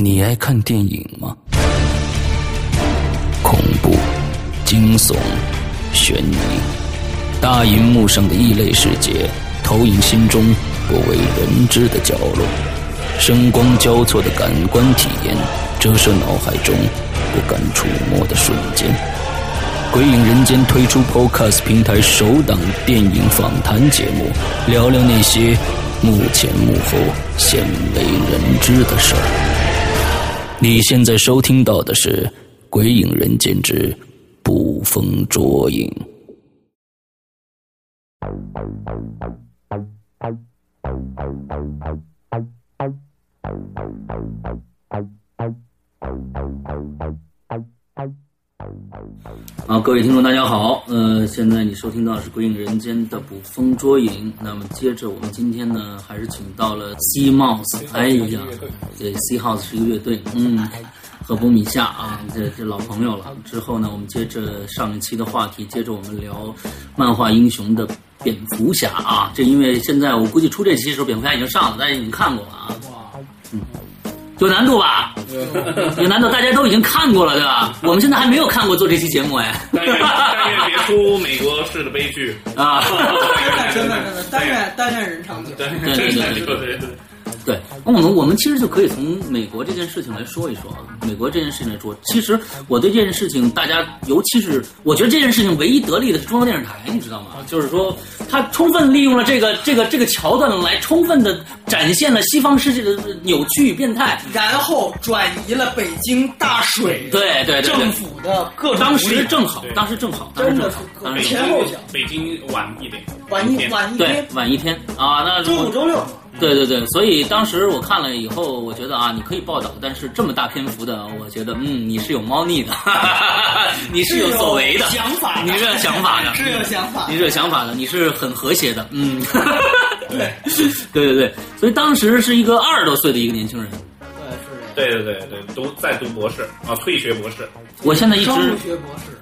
你爱看电影吗？恐怖、惊悚、悬疑，大荧幕上的异类世界，投影心中不为人知的角落，声光交错的感官体验，折射脑海中不敢触摸的瞬间。鬼影人间推出 Podcast 平台首档电影访谈节目，聊聊那些幕前幕后鲜为人知的事儿。你现在收听到的是《鬼影人间之捕风捉影》。啊，各位听众，大家好。呃，现在你收听到的是《鬼影人间》的捕风捉影。那么，接着我们今天呢，还是请到了 C Mouse。哎呀，对，C House 是一个乐队，嗯，和波米夏啊，这这老朋友了。之后呢，我们接着上一期的话题，接着我们聊漫画英雄的蝙蝠侠啊。这因为现在我估计出这期的时候，蝙蝠侠已经上了，大家已经看过了啊。嗯，有难度吧？有难度，大家都已经看过了，对吧？我们现在还没有看过做这期节目，哎。但愿但愿别出美国式的悲剧啊！真的真的，但愿但愿人长久。对对对对对对。对，我们我们其实就可以从美国这件事情来说一说啊。美国这件事情来说，其实我对这件事情，大家尤其是我觉得这件事情唯一得利的是中央电视台，你知道吗？就是说，他充分利用了这个这个这个桥段来充分的展现了西方世界的扭曲与变态，然后转移了北京大水对对对政府的各种当时正好，当时正好，当时真的是正好，当时北京前后脚北京晚一点，晚一晚一天，晚一天啊，那周五周六。对对对，所以当时我看了以后，我觉得啊，你可以报道，但是这么大篇幅的，我觉得嗯，你是有猫腻的，你是有所为的。想法你是有想法的，是有想法你是有想法的，你是很和谐的，嗯，对。对对对，所以当时是一个二十多岁的一个年轻人，对，是。对对对对，读在读博士啊，退学博士。我现在一直学博士，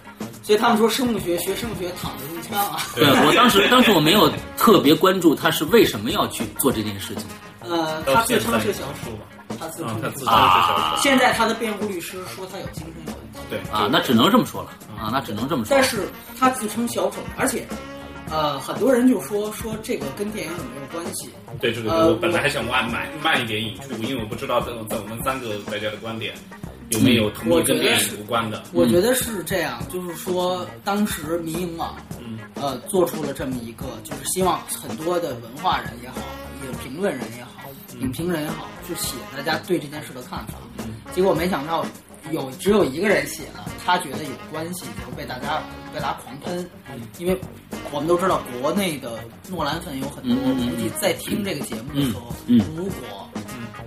所以他们说生物学学生物学躺着中枪啊。对我当时当时我没有特别关注他是为什么要去做这件事情，呃，他自称是小丑，他自称，啊他自是称是小丑。现在他的辩护律师说他有精神有问题，对啊，那只能这么说了啊，那只能这么说但。是他自称小丑，而且，呃，很多人就说说这个跟电影有没有关系？对对对，呃我本来还想慢慢慢一点引出，因为我不知道在在我们三个大家的观点有没有同我意跟电觉得是影无关的。我觉得是这样，就是说当时民营网，嗯呃，做出了这么一个，就是希望很多的文化人也好，也评论人也好，影评人也好，去写大家对这件事的看法。结果没想到有只有一个人写了，他觉得有关系，就被大家被大家狂喷，因为我们都知道国内的诺兰粉有很多，嗯估计在听这个节目的时候，嗯嗯。如果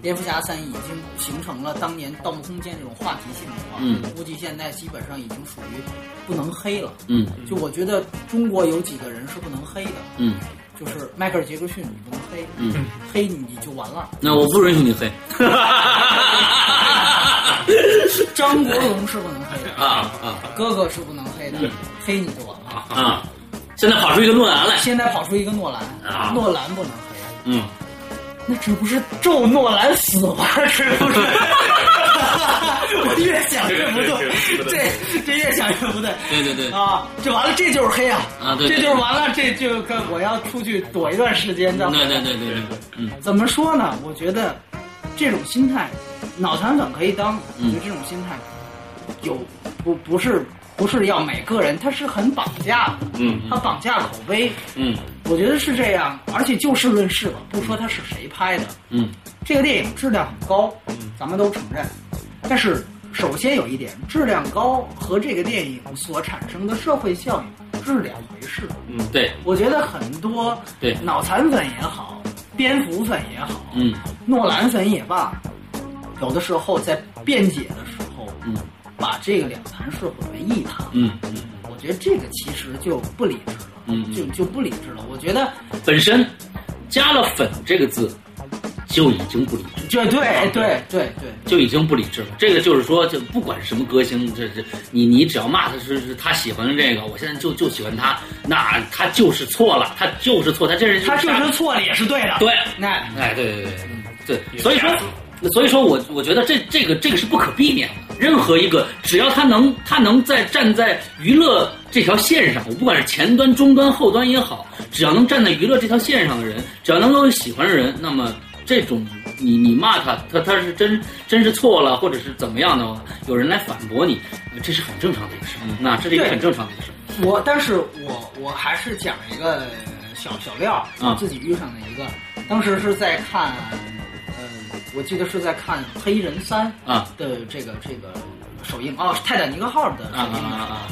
蝙蝠侠三已经形成了当年《盗梦空间》这种话题性的话，嗯估计现在基本上已经属于不能黑了。嗯。就我觉得中国有几个人是不能黑的，嗯就是迈克尔·杰克逊，你不能黑，嗯，黑你就完了。那我不允许你黑。张国荣是不能黑的，啊啊哥哥是不能黑的，黑你就完了。啊！现在跑出一个诺兰来，现在跑出一个诺兰，啊诺兰不能黑，嗯，那这不是咒诺兰死吗？这不是？我越想越不对，这这越想越不对。对对对，啊，这完了，这就是黑啊！啊对对这就是完了，这就跟我要出去躲一段时间的。对对对对对，嗯怎么说呢？我觉得这种心态，脑残粉可以当。我嗯觉得这种心态有不不是不是要每个人，他是很绑架的，嗯他绑架口碑。嗯我觉得是这样，而且就事论事吧，不说他是谁拍的，嗯这个电影质量很高，咱们都承认。但是首先有一点，质量高和这个电影所产生的社会效应是两回事。嗯，对，我觉得很多对脑残粉也好，蝙蝠粉也好，嗯诺兰粉也罢，有的时候在辩解的时候，嗯把这个两谈是混为一谈。嗯嗯，我觉得这个其实就不理智了，嗯就就不理智了。我觉得，本身加了“粉”这个字就已经不理智。就对对对对，就已经不理智了。这个就是说，就不管什么歌星，这这你你只要骂他是是他喜欢这个，我现在就就喜欢他，那他就是错了，他就是错，他这人他就是错了也是对的。对，那哎，对对对对对，所以说那所以说我我觉得这这个这个是不可避免的。任何一个只要他能他能在站在娱乐这条线上，我不管是前端、中端、后端也好，只要能站在娱乐这条线上的人，只要能够有喜欢的人，那么这种你你骂他，他他是真真是错了，或者是怎么样的话，有人来反驳你，这是很正常的一个事。那这是一个很正常的一个事。我，但是我我还是讲一个小小料，啊我自己遇上的一个，当时是在看，呃，我记得是在看《黑人三》啊。的这个这个首映哦，《泰坦尼克号》的首啊映的时候，啊啊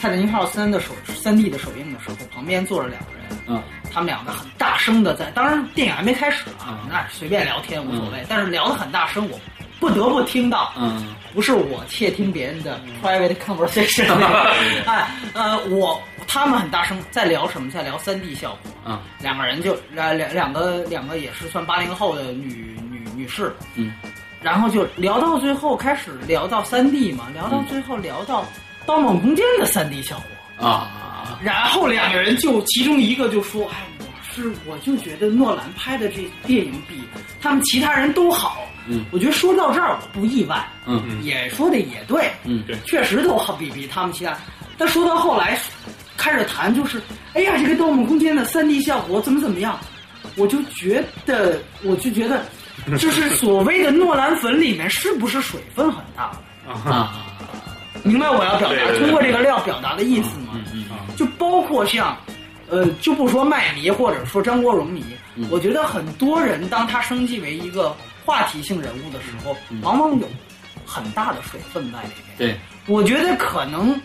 泰坦尼克号三》的首三 D 的首映的时候，旁边坐着两个人，啊他们两个很大声的在，当然电影还没开始啊嗯，那随便聊天无所谓，但是聊的很大声，我不得不听到，嗯。不是我窃听别人的 private conversation，哎，呃，我他们很大声在聊什么？在聊三 D 效果。嗯。两个人就两两两个两个也是算八零后的女女女士，嗯。然后就聊到最后开始聊到三 D 嘛，聊到最后聊到《盗梦空间》的三 D 效果，啊。然后两个人就其中一个就说：“哎，我是我就觉得诺兰拍的这电影比他们其他人都好。”嗯。我觉得说到这儿我不意外，嗯。也说的也对，嗯对。确实都好比比他们其他。但说到后来，开始谈就是，哎呀，这个《盗梦空间》的三 D 效果怎么怎么样，我就觉得，我就觉得，就是所谓的诺兰粉里面是不是水分很大？啊。明白我要表达通过这个料表达的意思吗？嗯就包括像，呃，就不说麦迷或者说张国荣迷，嗯。我觉得很多人当他升级为一个话题性人物的时候，往往有很大的水分在里面。对，我觉得可能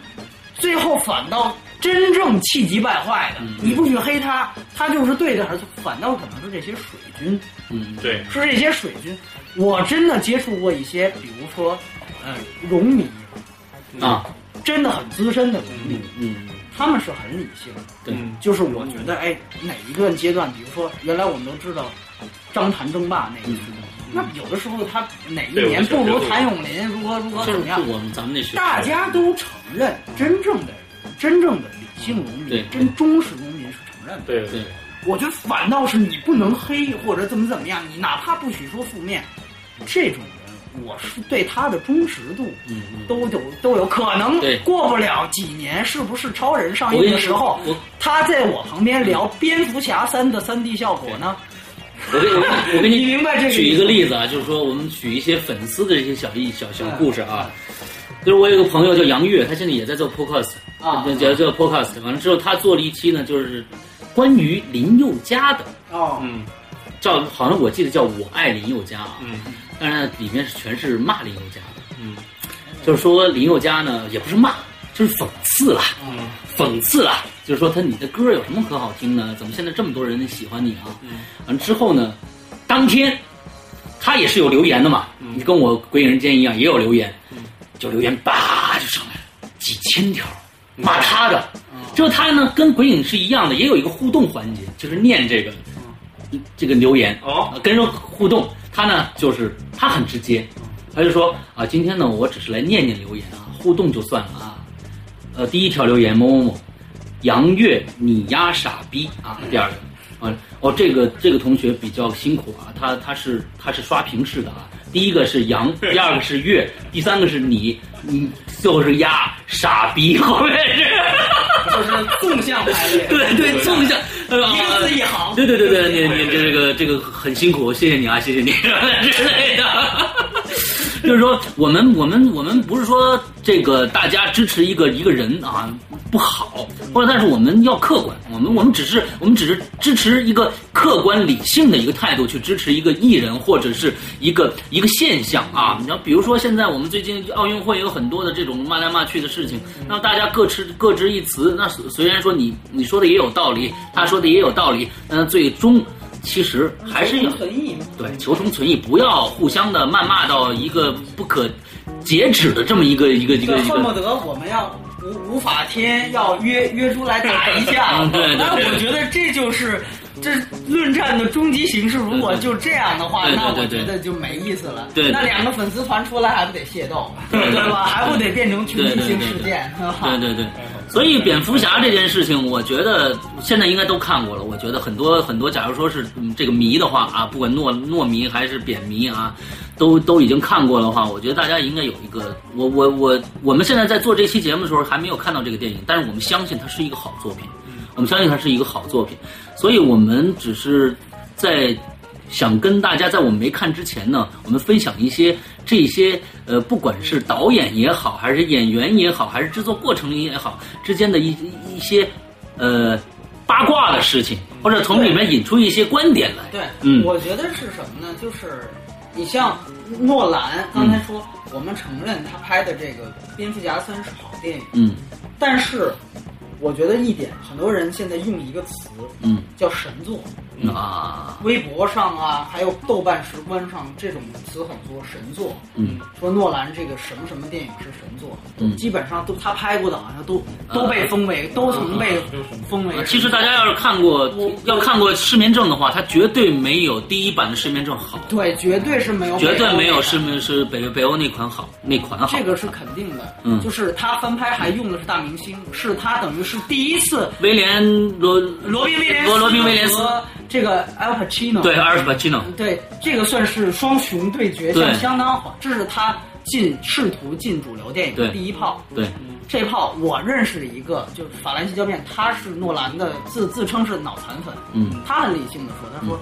最后反倒真正气急败坏的，嗯你不许黑他，他就是对的，而反倒可能是这些水军，嗯。对，是这些水军。我真的接触过一些，比如说，嗯，农民，啊。真的很资深的农民，嗯他们是很理性的。对。嗯就是我觉得，哎，哪一个阶段，比如说，原来我们都知道张谭争霸那个时候，那有的时候他哪一年不如谭咏麟，如何如何怎么样，我们咱们那时大家都承认，真正的真正的理性农对。民、真忠实农民是承认的。对对我觉得反倒是你不能黑或者怎么怎么样，你哪怕不许说负面，这种人，我是对他的忠实度嗯嗯。都有都有可能对过不了几年，是不是超人上映的时候，他在我旁边聊蝙蝠侠三的三 D 效果呢？我给你我给你 你明白这个举一个例子啊，就是说我们举一些粉丝的这些小意小小故事啊。就是我有个朋友叫杨月，他现在也在做 podcast 啊叫叫 podcast。完了之后，他做了一期呢，就是关于林宥嘉的，哦，嗯。叫好像我记得叫我爱林宥嘉啊，嗯。但是里面是全是骂林宥嘉的，嗯。就是说林宥嘉呢也不是骂，就是讽刺啦，嗯。讽刺啦，就是说他你的歌有什么可好听呢？怎么现在这么多人喜欢你啊？嗯。完之后呢，当天他也是有留言的嘛，你跟我鬼影人间一样也有留言，就留言叭就上来了几千条骂他的，之后他呢跟鬼影是一样的，也有一个互动环节，就是念这个这个留言哦。啊跟人互动，他呢就是他很直接，他就说啊，今天呢我只是来念念留言啊，互动就算了啊。呃，第一条留言某某某，杨月你丫傻逼啊，第二个啊哦这个这个同学比较辛苦啊，他他是他是刷屏式的啊，第一个是杨，第二个是月，第三个是你，你最后是压傻逼，后面是。就是纵向排列，对对，纵向，一个字一行。对对对对，你你这个这个很辛苦，谢谢你啊，谢谢你 之类的。就是说，我们我们我们不是说这个大家支持一个一个人啊不好，或者但是我们要客观，我们我们只是我们只是支持一个客观理性的一个态度去支持一个艺人或者是一个一个现象啊。你要，比如说现在我们最近奥运会有很多的这种骂来骂去的事情，那大家各持各执一词。那虽虽然说你你说的也有道理，他说的也有道理，但最终其实还是要存异。对，求同存异，不要互相的谩骂到一个不可截止的这么一个一个一就个一个。恨不得我们要无无法天要约约出来打一架。嗯对对对那我觉得这就是这论战的终极形式。如果就这样的话，对对那我对对觉得就没意思了。对对那两个粉丝团出来还不得械斗，对吧？还不得变成群体性事件，对吧？对对对，所以蝙蝠侠这件事情，我觉得现在应该都看过了。我觉得很多很多，假如说是、嗯、这个迷的话啊，不管诺诺迷还是扁迷啊，都都已经看过的话，我觉得大家应该有一个，我我我我们现在在做这期节目的时候还没有看到这个电影，但是我们相信它是一个好作品，我们相信它是一个好作品，所以我们只是在想跟大家在我们没看之前呢，我们分享一些这些呃，不管是导演也好，还是演员也好，还是制作过程也好之间的一一些呃八卦的事情，或者从里面引出一些观点来。对，嗯。我觉得是什么呢？就是你像诺兰刚才说，我们承认他拍的这个《蝙蝠侠三》是好电影，嗯。但是我觉得一点，很多人现在用一个词嗯。叫神作，啊。微博上啊，还有豆瓣时观上这种词很多，神作。嗯。说诺兰这个什么什么电影是神作，嗯。基本上都他拍过的，好像都都被封为，都曾被封为其实大家要是看过要看过《失眠症》的话，它绝对没有第一版的《失眠症》好，对，绝对是没有，绝对没有是是是北北欧那款好，那款好。这个是肯定的。嗯。就是他翻拍还用的是大明星，是他等于是第一次威廉罗罗宾威廉罗罗宾威廉斯。和这个 Al Pacino 对 Al Pacino，对，这个算是双雄对决，对相相当好。这是他进试图进主流电影的第一炮。对这炮我认识一个，就是法兰西胶片，他是诺兰的自自称是脑残粉，嗯他很理性的说，他说，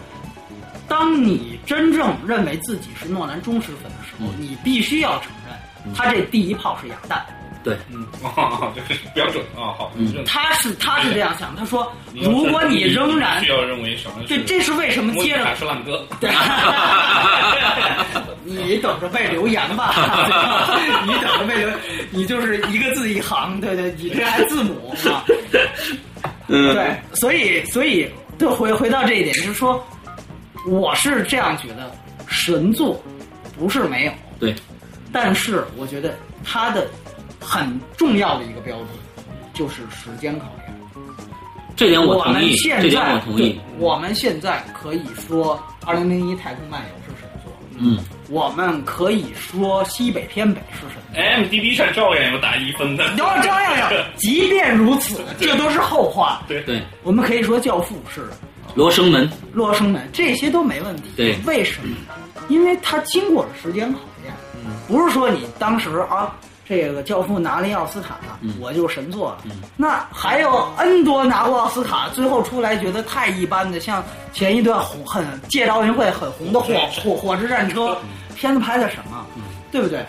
当你真正认为自己是诺兰忠实粉的时候，嗯你必须要承认，他这第一炮是哑弹。对。嗯，哦，这是标准啊，好，嗯。他是他是这样想，他说，如果你仍然需要认为什么对，这是为什么接着卡是烂歌，对，你等着被留言吧，你等着被留，你就是一个字一行，对对，你这还字母啊，嗯。对，所以所以就回回到这一点，就是说，我是这样觉得，神作不是没有，对。但是我觉得他的很重要的一个标准就是时间考验。这点我我们同意，现这点在我同意。我们现在可以说《二零零一太空漫游》是神作，嗯，我们可以说西北偏北是神作。MDB 上照样有打一分的，有照样有，即便如此，这都是后话。对对，我们可以说《教父》是罗生门，罗生门，这些都没问题。对为什么？因为它经过了时间考验，不是说你当时啊，这个《教父》拿了一奥斯卡了，我就神作了。那还有 N 多拿过奥斯卡，最后出来觉得太一般的，像前一段红很借着奥运会很红的火火火之战车，片子拍的什么，对不对？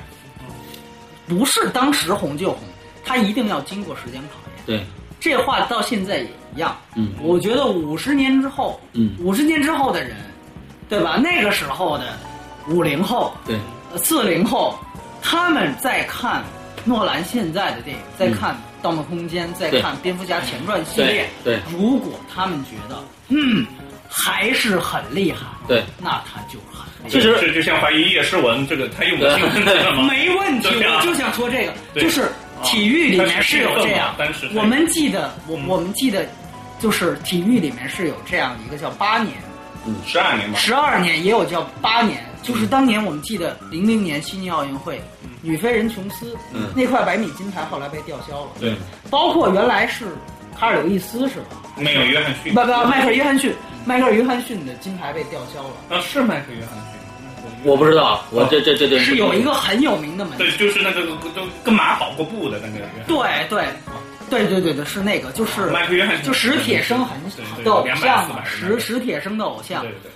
不是当时红就红，它一定要经过时间考验。对，这话到现在也一样。嗯我觉得五十年之后，嗯五十年之后的人，对吧？那个时候的五零后、对，四零后，他们在看诺兰现在的电影，在看《盗梦空间》，在看《蝙蝠侠前传》系列，对对。如果他们觉得嗯还是很厉害，对，那他就很厉害。其实这就像怀疑叶诗文这个他用的新闻知道吗？没问题，我就想说这个，就是体育里面是有这样我们记得，我嗯。我们记得，就是体育里面是有这样一个叫八年，嗯十二年吧，十二年也有叫八年，就是当年我们记得零零年悉尼奥运会，女飞人琼斯嗯。那块百米金牌后来被吊销了，对，包括原来是卡尔刘易斯是吧？没有约翰逊，不不，迈克尔约翰逊，迈克尔约翰逊的金牌被吊销了，啊是迈克尔约翰逊，我不知道，我这这这这是有一个很有名的门对，就是那个都跟马跑过步的那个。对对，对对对对，是那个，就是迈克尔约翰逊。就史铁生很的偶像嘛，史史铁生的偶像，对对，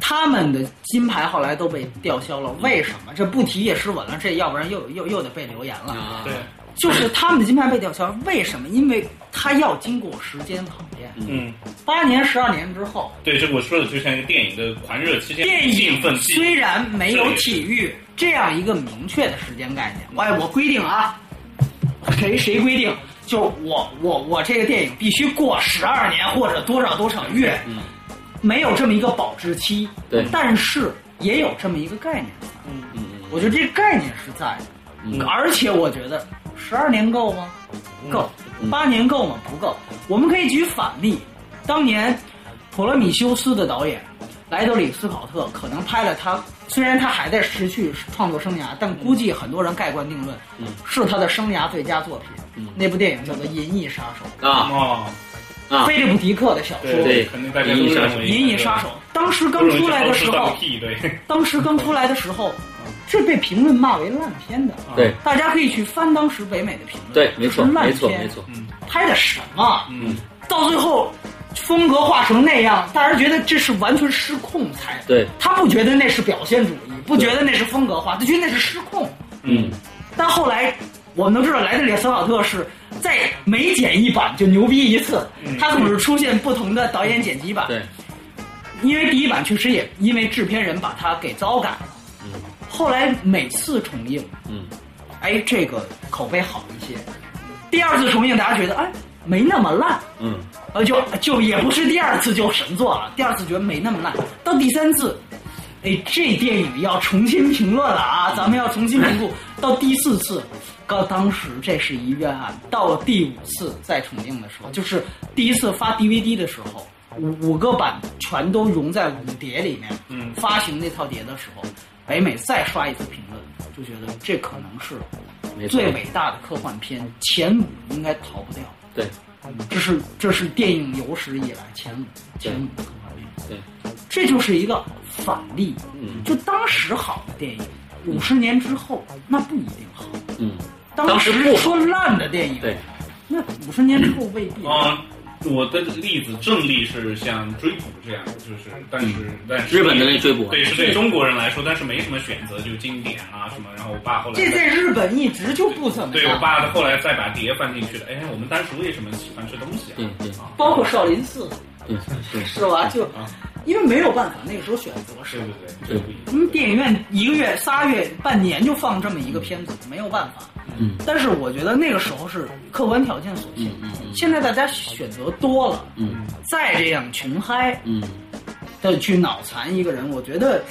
他们的金牌后来都被吊销了，为什么？这不提也失稳了，这要不然又又又得被留言了。啊对，就是他们的金牌被吊销，为什么？因为他要经过时间考验，嗯，八年、十二年之后，对，这我说的就像一个电影的狂热期间，电影虽然没有体育这样一个明确的时间概念，哎，我规定啊，谁谁规定？就我我我这个电影必须过十二年或者多少多少月，嗯没有这么一个保质期，对。但是也有这么一个概念在，嗯嗯我觉得这个概念是在的，嗯。而且我觉得十二年够吗？够，嗯。八年够吗？不够。我们可以举反例，当年《普罗米修斯》的导演莱德里·斯考特可能拍了他，虽然他还在持续创作生涯，但估计很多人盖棺定论，嗯。是他的生涯最佳作品。那部电影叫做《银翼杀手。啊。哦，》，啊，菲利普·迪克的小说对对肯定大家都《银翼杀手》。当时刚出来的时候，当时刚出来的时候，是被评论骂为烂片的。对大家可以去翻当时北美的评论。对，没错，没错，没错，拍的什么？嗯，到最后风格化成那样，大家觉得这是完全失控才。对，他不觉得那是表现主义，不觉得那是风格化，他觉得那是失控。嗯，但后来我们都知道，莱德里·斯考特是在每剪一版就牛逼一次，它总是出现不同的导演剪辑版。对，因为第一版确实也因为制片人把它给糟改了，后来每次重映，嗯，哎，这个口碑好一些。第二次重映，大家觉得哎没那么烂，嗯，呃，就就也不是第二次就神作了，第二次觉得没那么烂，到第三次，哎，这电影要重新评论了啊，咱们要重新评估。到第四次，到当时这是一冤案，到了第五次再重映的时候，就是第一次发 DVD 的时候，五五个版全都融在五碟里面，嗯发行那套碟的时候，北美再刷一次评论，就觉得这可能是最，伟大的科幻片，前五应该逃不掉。对，这是这是电影有史以来前五前五科幻片，对，这就是一个反例。嗯就当时好的电影，五十年之后那不一定好。嗯，当当时不好说烂的电影，对，那五十年之后未必。啊，我的例子正例是像追捕这样，就是但是但是日本的那追捕对是对中国人来说，但是没什么选择，就经典啊什么。然后我爸后来这在日本一直就不怎么样，对我爸后来再把碟放进去的。哎，我们当时为什么喜欢吃东西啊？对对啊，包括少林寺，对对，是吧？就啊因为没有办法，那个时候选择是对对对，这不一样。因为电影院一个月、仨月、半年就放这么一个片子，没有办法。嗯，但是我觉得那个时候是客观条件所限。嗯嗯现在大家选择多了，嗯。再这样穷嗨嗯。的去脑残一个人，我觉得，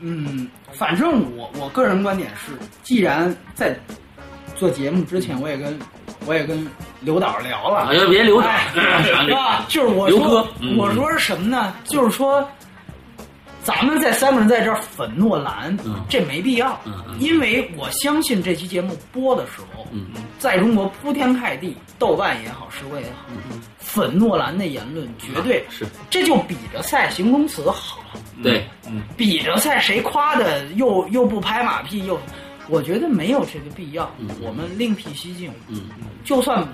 嗯，反正我我个人观点是，既然在做节目之前，我也跟我也跟刘导聊了，哎呀，别留着哎，啥 是吧？就是我刘说哥，嗯。我说是什么呢？就是说，咱们在三个人在这儿粉诺兰，嗯。这没必要，嗯嗯因为我相信这期节目播的时候，嗯。在中国铺天盖地，豆瓣也好，时贵也好，粉诺兰的言论绝对是，这就比着赛形容词好，对，嗯，比着赛谁夸的又又不拍马屁又，我觉得没有这个必要，嗯我们另辟蹊径，嗯。就算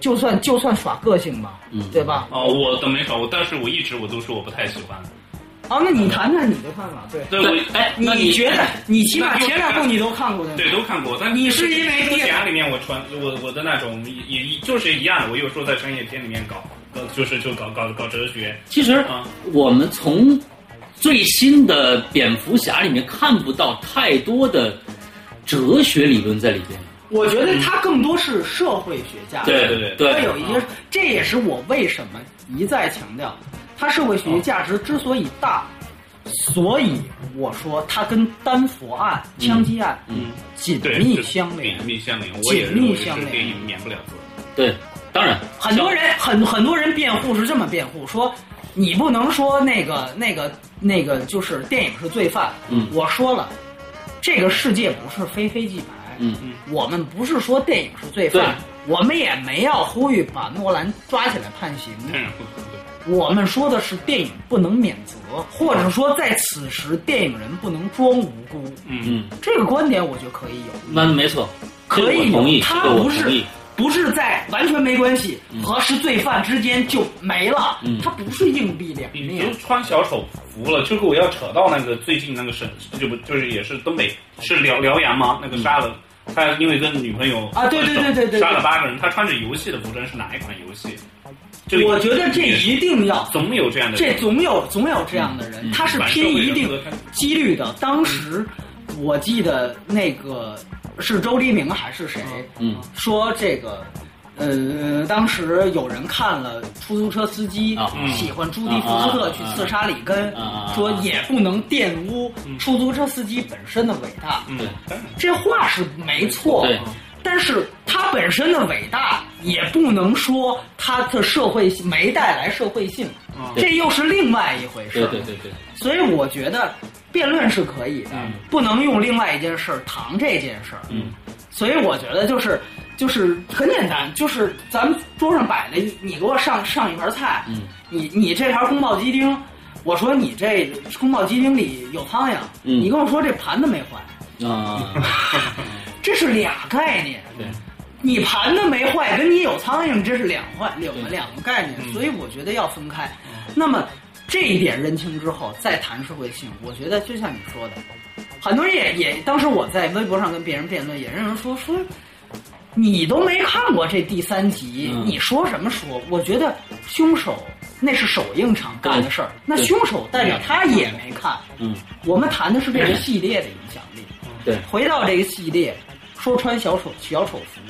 就算就算耍个性吧，嗯。对吧？哦，我都没搞，但是我一直我都说我不太喜欢。好，那你谈谈你的看法，对。对，我哎，你觉得 你起码前两部你都看过的，对，都看过，但你是因为之前里面我传我我的那种也也就是一样的，我有时候在商业片里面搞，搞就是就搞搞搞哲学其实啊，我们从最新的蝙蝠侠里面看不到太多的哲学理论在里边。我觉得他更多是社会学家，对对对对它有一些，这也是我为什么一再强调，它社会学价值之所以大，所以我说它跟丹佛案、枪击案嗯，紧密相连紧。密相连，我紧密相连电影免不了责。对，当然很多人很很多人辩护是这么辩护说，你不能说那个那个那个就是电影是罪犯。嗯我说了，这个世界不是非黑即白。嗯嗯我们不是说电影是罪犯，我们也没要呼吁把诺兰抓起来判刑。当然不可能。我们说的是电影不能免责，或者说在此时电影人不能装无辜。嗯，嗯，这个观点我觉得可以有。那没错，可以有，他不是。不是在完全没关系和是罪犯之间就没了，嗯他不是硬币两你面就。穿小丑服了，就是我要扯到那个最近那个省，就不就是也是东北是辽辽阳吗？那个杀了。他因为跟女朋友啊对对对对对对杀了八个人，他穿着游戏的服装是哪一款游戏？这我觉得这一定要，总有这样的人，这总有总有这样的人，嗯他是拼一定几率的。当时我记得那个是周黎明还是谁嗯说这个。呃，当时有人看了出租车司机喜欢朱迪福斯特去刺杀里根说也不能玷污出租车司机本身的伟大。嗯，这话是没错对，但是他本身的伟大也不能说他的社会性没带来社会性，这又是另外一回事。对对对对，所以我觉得辩论是可以的，不能用另外一件事儿搪这件事儿。嗯，所以我觉得就是就是很简单，就是咱们桌上摆的，你给我上上一盘菜，嗯。你你这盘宫爆鸡丁，我说你这宫爆鸡丁里有苍蝇，嗯。你跟我说这盘子没坏，啊，这是俩概念。对，你盘子没坏，跟你有苍蝇，这是两坏两个两个概念，所以我觉得要分开。那么这一点认清之后，再谈社会性，我觉得就像你说的，很多人也也，当时我在微博上跟别人辩论，也认为说说。你都没看过这第三集，嗯你说什么说？我觉得凶手那是首映场干的事儿，那凶手代表他也没看。嗯，我们谈的是这个系列的影响力。对，回到这个系列，说穿小丑小丑服，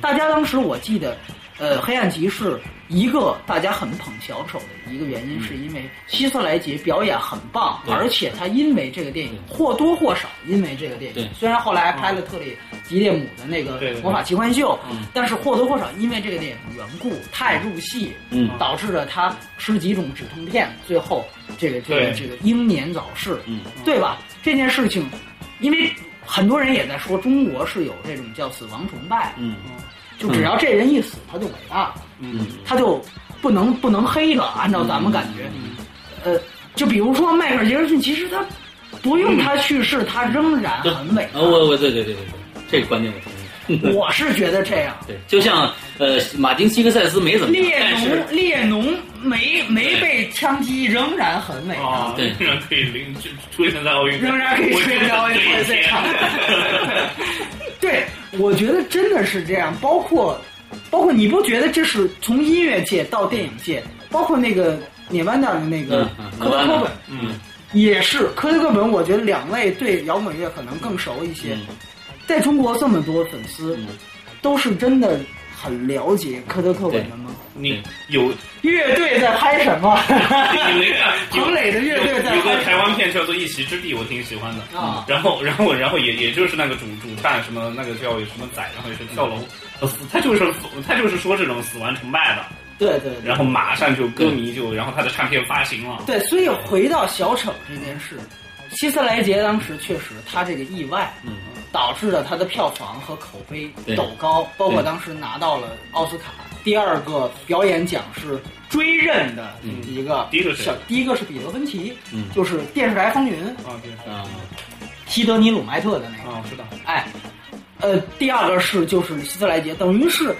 大家当时我记得，呃，黑暗骑士一个大家很捧小丑的一个原因，是因为希斯莱杰表演很棒，对而且他因为这个电影或多或少因为这个电影，虽然后来拍了特里吉列姆的那个魔法奇幻秀嗯，但是或多或少因为这个电影的缘故太入戏，嗯导致了他吃几种止痛片，最后这个这个这个英年早逝，嗯。对吧？这件事情，因为很多人也在说中国是有这种叫死亡崇拜，嗯就只要这人一死，他就伟大了，嗯他就不能不能黑了。按照咱们感觉，呃，就比如说迈克尔·杰克逊，其实他不用他去世，他仍然很伟大。呃，我我对对对对对，这个观点我同意。我是觉得这样。对，就像呃，马丁·西克塞斯没怎么样，列侬列侬没没被枪击，仍然很伟大。啊，对仍然可以零就出现在奥运，仍然可以出现在奥运会现场。对，我觉得真的是这样。包括，包括你不觉得这是从音乐界到电影界，包括那个涅万达的那个科特·科本，嗯，也是科特·科本。我觉得两位对摇滚乐可能更熟一些。嗯在中国这么多粉丝，嗯都是真的很了解科特·克本的吗？你有乐队在拍什么？有一个彭磊的乐队在有个台湾片叫做《一席之地》，我挺喜欢的。啊。然后，然后，然后也也就是那个主主唱什么那个叫什么仔，然后也是跳楼，呃死他就是他就是说这种死亡崇拜的，对对对。然后马上就歌迷就，然后他的唱片发行了，对，所以回到小丑这件事，希斯莱杰当时确实他这个意外，嗯。导致了他的票房和口碑对陡高，包括当时拿到了奥斯卡第二个表演奖是追认的一个第一个是第一个是彼得芬奇，嗯就是电视台风云啊，对，啊。西德尼鲁迈特的那个，啊，我知道，哎，呃，第二个是就是希斯莱杰，等于是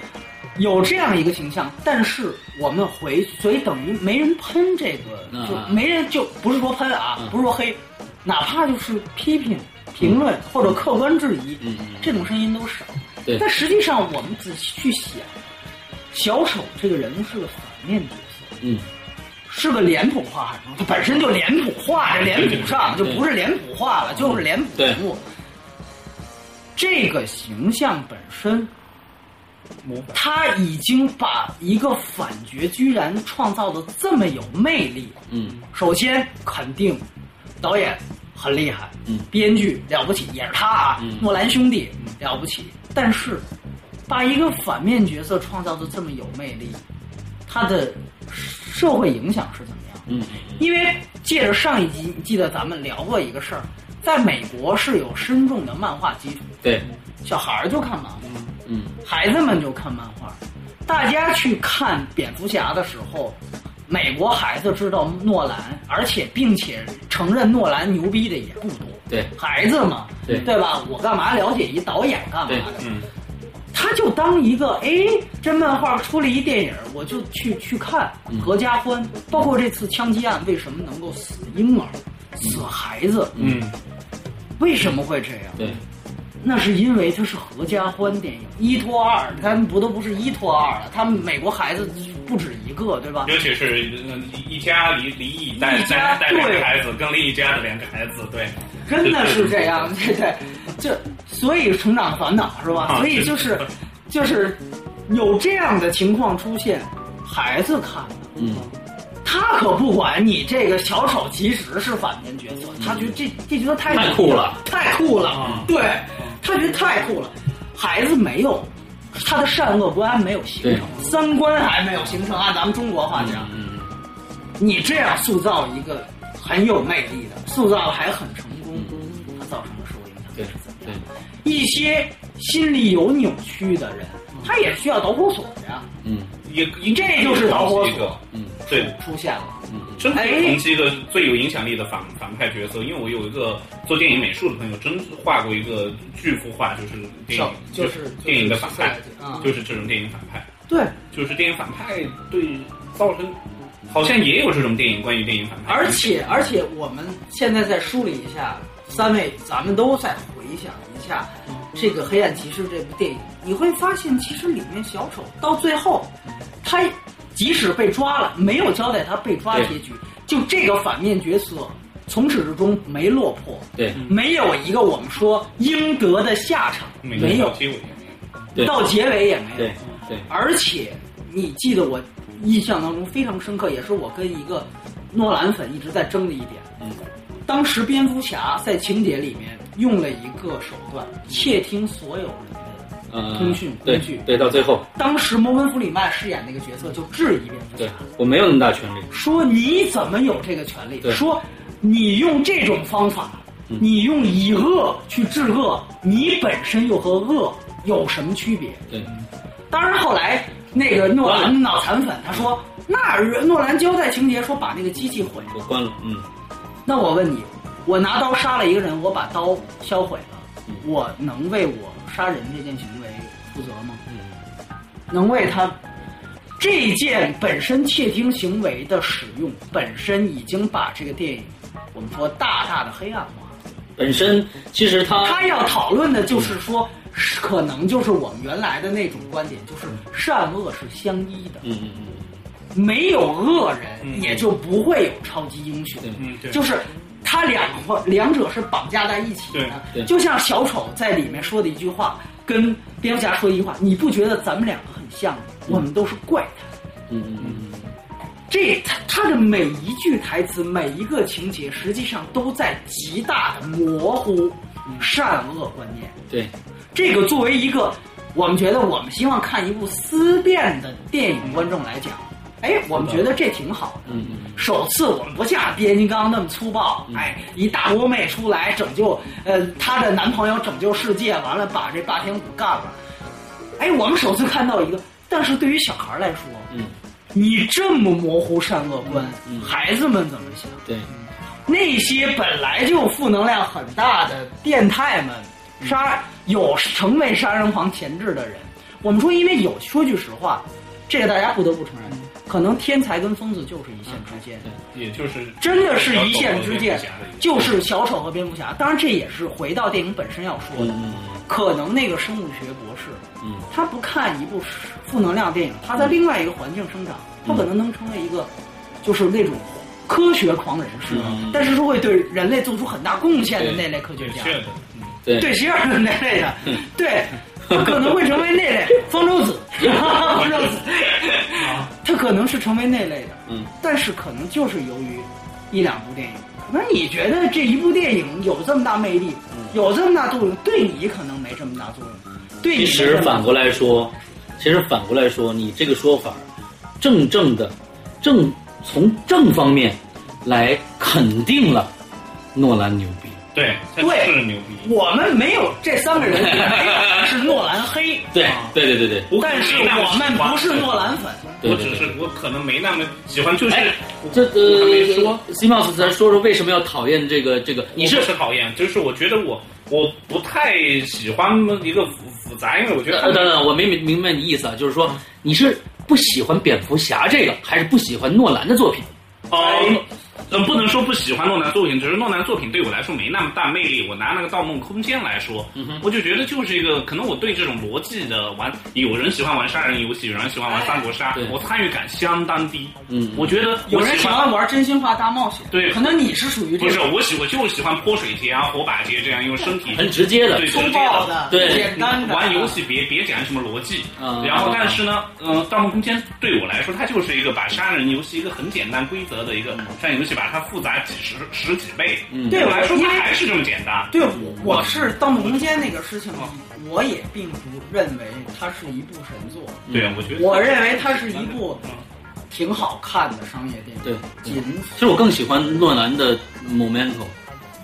有这样一个形象，但是我们回，所以等于没人喷这个，嗯就没人就不是说喷啊，嗯不是说黑，哪怕就是批评、评论或者客观质疑，嗯嗯这种声音都少。对但实际上我们仔细去想，小丑这个人物是个反面角色。嗯是个脸谱化他本身就脸谱化，这脸谱上就不是脸谱化了，就是脸谱人物。这个形象本身，他已经把一个反角居然创造的这么有魅力。嗯首先肯定导演很厉害，嗯。编剧了不起，也是他啊，嗯。诺兰兄弟了不起。但是把一个反面角色创造的这么有魅力，他的社会影响是怎么样？嗯。因为借着上一集，你记得咱们聊过一个事儿，在美国是有深重的漫画基础，对。小孩儿就看漫画，嗯。孩子们就看漫画。大家去看蝙蝠侠的时候，美国孩子知道诺兰，而且并且承认诺兰牛逼的也不多。对孩子嘛，对对吧？我干嘛了解一导演干嘛的？嗯，他就当一个哎，这漫画出了一电影，我就去去看，嗯合家欢。包括这次枪击案，为什么能够死婴儿、死孩子？嗯，为什么会这样？对那是因为它是合家欢电影，一拖二，他们不都不是一拖二了？他们美国孩子不止一个，对吧？尤其是呃一家离离异带一家带带两对个孩子，跟另一家的两个孩子，对，真的是这样，对对，就所以成长烦恼是吧？啊所以就是就是有这样的情况出现，孩子看的，嗯他可不管你这个小丑其实是反面角色，他觉得这这角色太太酷了，太酷了啊，对，他觉得太酷了。孩子没有他的善恶观没有形成，三观还没有形成，按咱们中国话讲，嗯你这样塑造一个很有魅力的，塑造的还很成功，他造成的社会影响。对对，一些心里有扭曲的人，他也需要导火索呀，嗯。也这就是导火索嗯。对，出现了。嗯真的有同期一个最有影响力的反反派角色，因为我有一个做电影美术的朋友，真画过一个巨幅画，就是电影，就是电影的反派，啊，就是这种电影反派，对，就是电影反派对造成，好像也有这种电影关于电影反派，而且而且我们现在再梳理一下，三位咱们都再回想一下这个《黑暗骑士》这部电影，你会发现其实里面小丑到最后，他即使被抓了，没有交代他被抓结局，就这个反面角色从始至终没落魄，对没有一个我们说应得的下场，没没有，结尾也没有，对到结尾也没有对。对，而且你记得我印象当中非常深刻，也是我跟一个诺兰粉一直在争的一点。嗯，当时蝙蝠侠在情节里面用了一个手段，窃听所有人的。呃，通讯对工具对，到最后，当时摩根·弗里曼饰演那个角色就质疑蝙蝠对侠，我没有那么大权利，说：“你怎么有这个权利？对。说你用这种方法，嗯。你用以恶去治恶，你本身又和恶有什么区别？”对。当然，后来那个诺兰脑残粉他说，那诺兰交代情节说把那个机器毁了。我关了，嗯。那我问你，我拿刀杀了一个人，我把刀销毁了，嗯我能为我杀人这件行为负责吗？嗯能为他这件本身窃听行为的使用本身已经把这个电影我们说大大的黑暗化。本身其实他他要讨论的就是说，是可能就是我们原来的那种观点，就是善恶是相依的。嗯嗯嗯，没有恶人，嗯也就不会有超级英雄。嗯对，就是他两个两者是绑架在一起的。对就像小丑在里面说的一句话，跟蝙蝠侠说一句话，你不觉得咱们两个很像吗？我们都是怪胎。嗯嗯嗯这他他的每一句台词，每一个情节，实际上都在极大的模糊善恶观念。对，这个作为一个我们觉得我们希望看一部思辨的电影观众来讲，哎，我们觉得这挺好的。嗯嗯首次我们不像变形金刚那么粗暴，嗯哎，一大波妹出来拯救，呃，她的男朋友拯救世界，完了把这霸天虎干了。哎，我们首次看到一个，但是对于小孩来说，嗯，你这么模糊善恶观，嗯孩子们怎么想？对，那些本来就负能量很大的变态们，杀有成为杀人狂潜质的人，我们说，因为有说句实话，这个大家不得不承认，可能天才跟疯子就是一线之间。也就是真的是一线之间就是小丑和蝙蝠侠。当然，这也是回到电影本身要说的。嗯。可能那个生物学博士，嗯。他不看一部负能量电影，他在另外一个环境生长，他可能能成为一个，就是那种科学狂人士，嗯。但是是会对人类做出很大贡献的那类科学家。是的，嗯。对。对，其实是那类的，对，他 可能会成为那类 方舟子，方舟子，他可能是成为那类的，嗯，但是可能就是由于一两部电影，那你觉得这一部电影有这么大魅力，有这么大作用，对你可能没这么大作用，对你其实反过来说，其实反过来说，你这个说法，正正的正从正方面来肯定了诺兰牛逼。对，对是牛逼。我们没有这三个人没有是诺兰黑，对啊对对对对，但是我们不是诺兰粉，我只是我可能没那么喜欢，就是哎，这呃没说呃，西茂斯，咱说说为什么要讨厌这个这个？你你是是讨厌，就是我觉得我我不太喜欢一个复复杂，因为我觉得呃等等，我没明明白你意思啊，就是说你是不喜欢蝙蝠侠这个，还是不喜欢诺兰的作品？哦，呃，不能说不喜欢诺兰作品，只是诺兰作品对我来说没那么大魅力。我拿那个《盗梦空间》来说，我就觉得就是一个，可能我对这种逻辑的玩，有人喜欢玩杀人游戏，有人喜欢玩三国杀对，我参与感相当低。嗯我觉得有人喜欢欢玩真心话大冒险，对可能你是属于这不是我喜我就喜欢泼水节啊、火把节这样用身体很直接的对粗暴的、对简单的玩游戏别别讲什么逻辑，嗯然后但是呢，嗯、盗梦空间》对我来说，它就是一个把杀人游戏一个很简单规则的一个杀人游戏，把它复杂几十十几倍。嗯对对我来说，因为它还是这么简单。对我，我是《盗梦空间》那个事情，我也并不认为它是一部神作，对，我觉得我认为它是一部挺好看的商业电影。对，仅其实我更喜欢诺兰的《Momento》，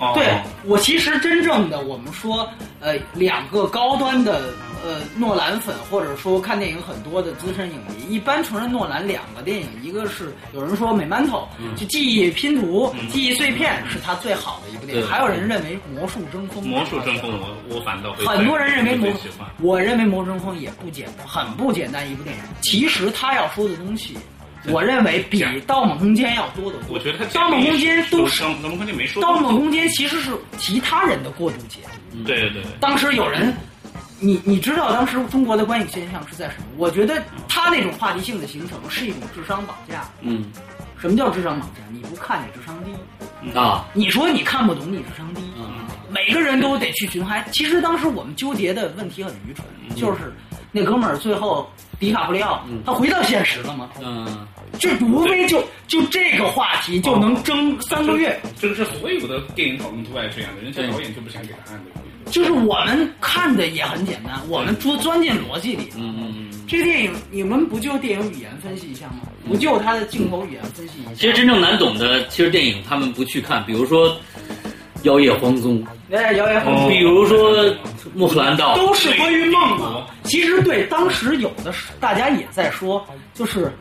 哦。对我其实真正的我们说，呃，两个高端的呃诺兰粉，或者说看电影很多的资深影迷，一般承认诺兰两个电影，一个是有人说《美馒头》，就记忆拼图、记忆碎片是他最好的一部电影，还有人认为《魔术争锋》魔术争锋，我我反倒会很多人认为魔我认为《魔术争锋》也不简单，很不简单一部电影。其实他要说的东西，我认为比《盗梦空间》要多得多。我觉得他《盗梦空间》都盗梦空间没说《盗梦空间》其实是其他人的过渡解读。对对对对，当时有人，你你知道当时中国的观影现象是在什么？我觉得他那种话题性的形成是一种智商绑架。嗯什么叫智商绑架？你不看你智商低，啊你说你看不懂你智商低，嗯每个人都得去群嗨。其实当时我们纠结的问题很愚蠢，就是那哥们儿最后迪卡布里奥他回到现实了吗？嗯这无非就就这个话题就能争三个月。这个是所有的电影讨论都爱这样的，人家导演就不想给答案的。就是我们看的也很简单，我们钻钻进逻辑里。嗯嗯嗯。这个电影你们不就电影语言分析一下吗？不就它的镜头语言分析一下？其实真正难懂的，其实电影他们不去看，比如说《妖夜黄宗》，哎，妖夜黄宗比如说《穆赫兰道》，都是关于梦嘛。其实对，当时有的是大家也在说，就是，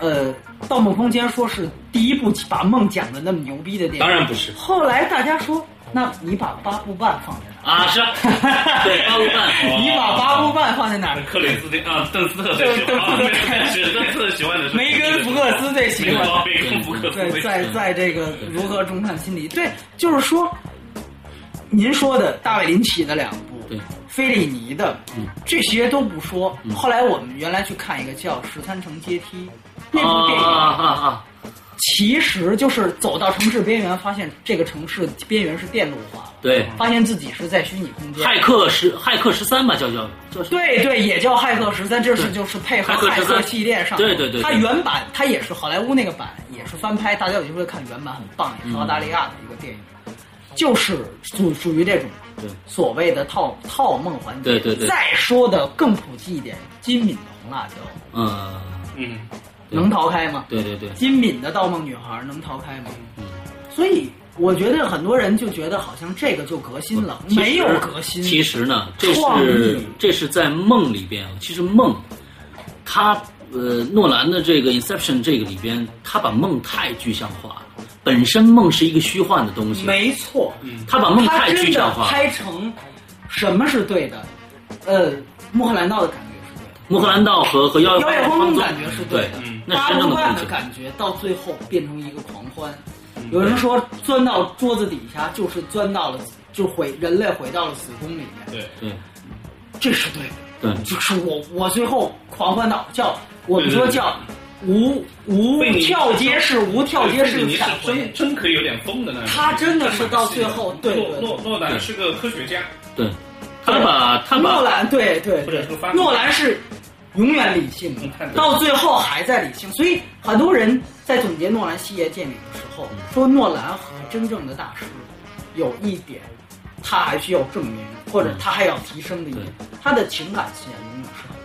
呃，《盗梦空间》说是第一部把梦讲的那么牛逼的电影。当然不是后来大家说，那你把八部半放在哪？啊，是啊，对八部半，你把八部半放在哪儿？克里斯汀啊，邓斯特最喜欢，邓斯特喜欢的是梅根福克斯最喜欢的。梅根福克斯在最在在这个如何中看心理，对，就是说，您说的大卫林奇的两部，对，菲利尼的，嗯这些都不说。后来我们原来去看一个叫《十三层阶梯》那部电影，啊啊啊！其实就是走到城市边缘，发现这个城市边缘是电路化了，对，发现自己是在虚拟空间。骇客十骇客十三吧，叫叫？对对，也叫骇客十三，这是就是配合骇客骇客13系列上，对对对对它原版它也是好莱坞那个版，也是翻拍，大家有机会看原版很棒，也是澳大利亚的一个电影，就是属属于这种对所谓的套套梦环节。对对对再说的更普及一点，金敏的红辣椒嗯，嗯，能逃开吗？对对对，金敏的盗梦女孩能逃开吗？嗯所以我觉得很多人就觉得好像这个就革新了，没有革新。其实呢，这创是这是在梦里边啊。其实梦，他呃，诺兰的这个《Inception》这个里边，他把梦太具象化了。本身梦是一个虚幻的东西，没错，他把梦太他真的具象化了。拍成什么是对的？呃，穆赫兰道的感觉是对的，穆赫兰道和和妖妖夜荒踪荒感觉是对的，嗯。那是真正的八部半的。感觉到最后变成一个狂欢。有人说钻到桌子底下就是钻到了，就回人类回到了子宫里面，对，对。这是对的。对，就是我我最后狂欢到叫我们说对对对。叫无无跳接式无跳接式你是闪回真，真可以有点疯的那种。他真的是到最后对诺诺诺兰是个科学家，对，他把他把诺兰对对对或者说发，明诺兰是永远理性的到最后还在理性。所以很多人在总结诺兰系列电影的时候，说诺兰和真正的大师有一点，他还需要证明，或者他还要提升的一点，他的情感线永远是很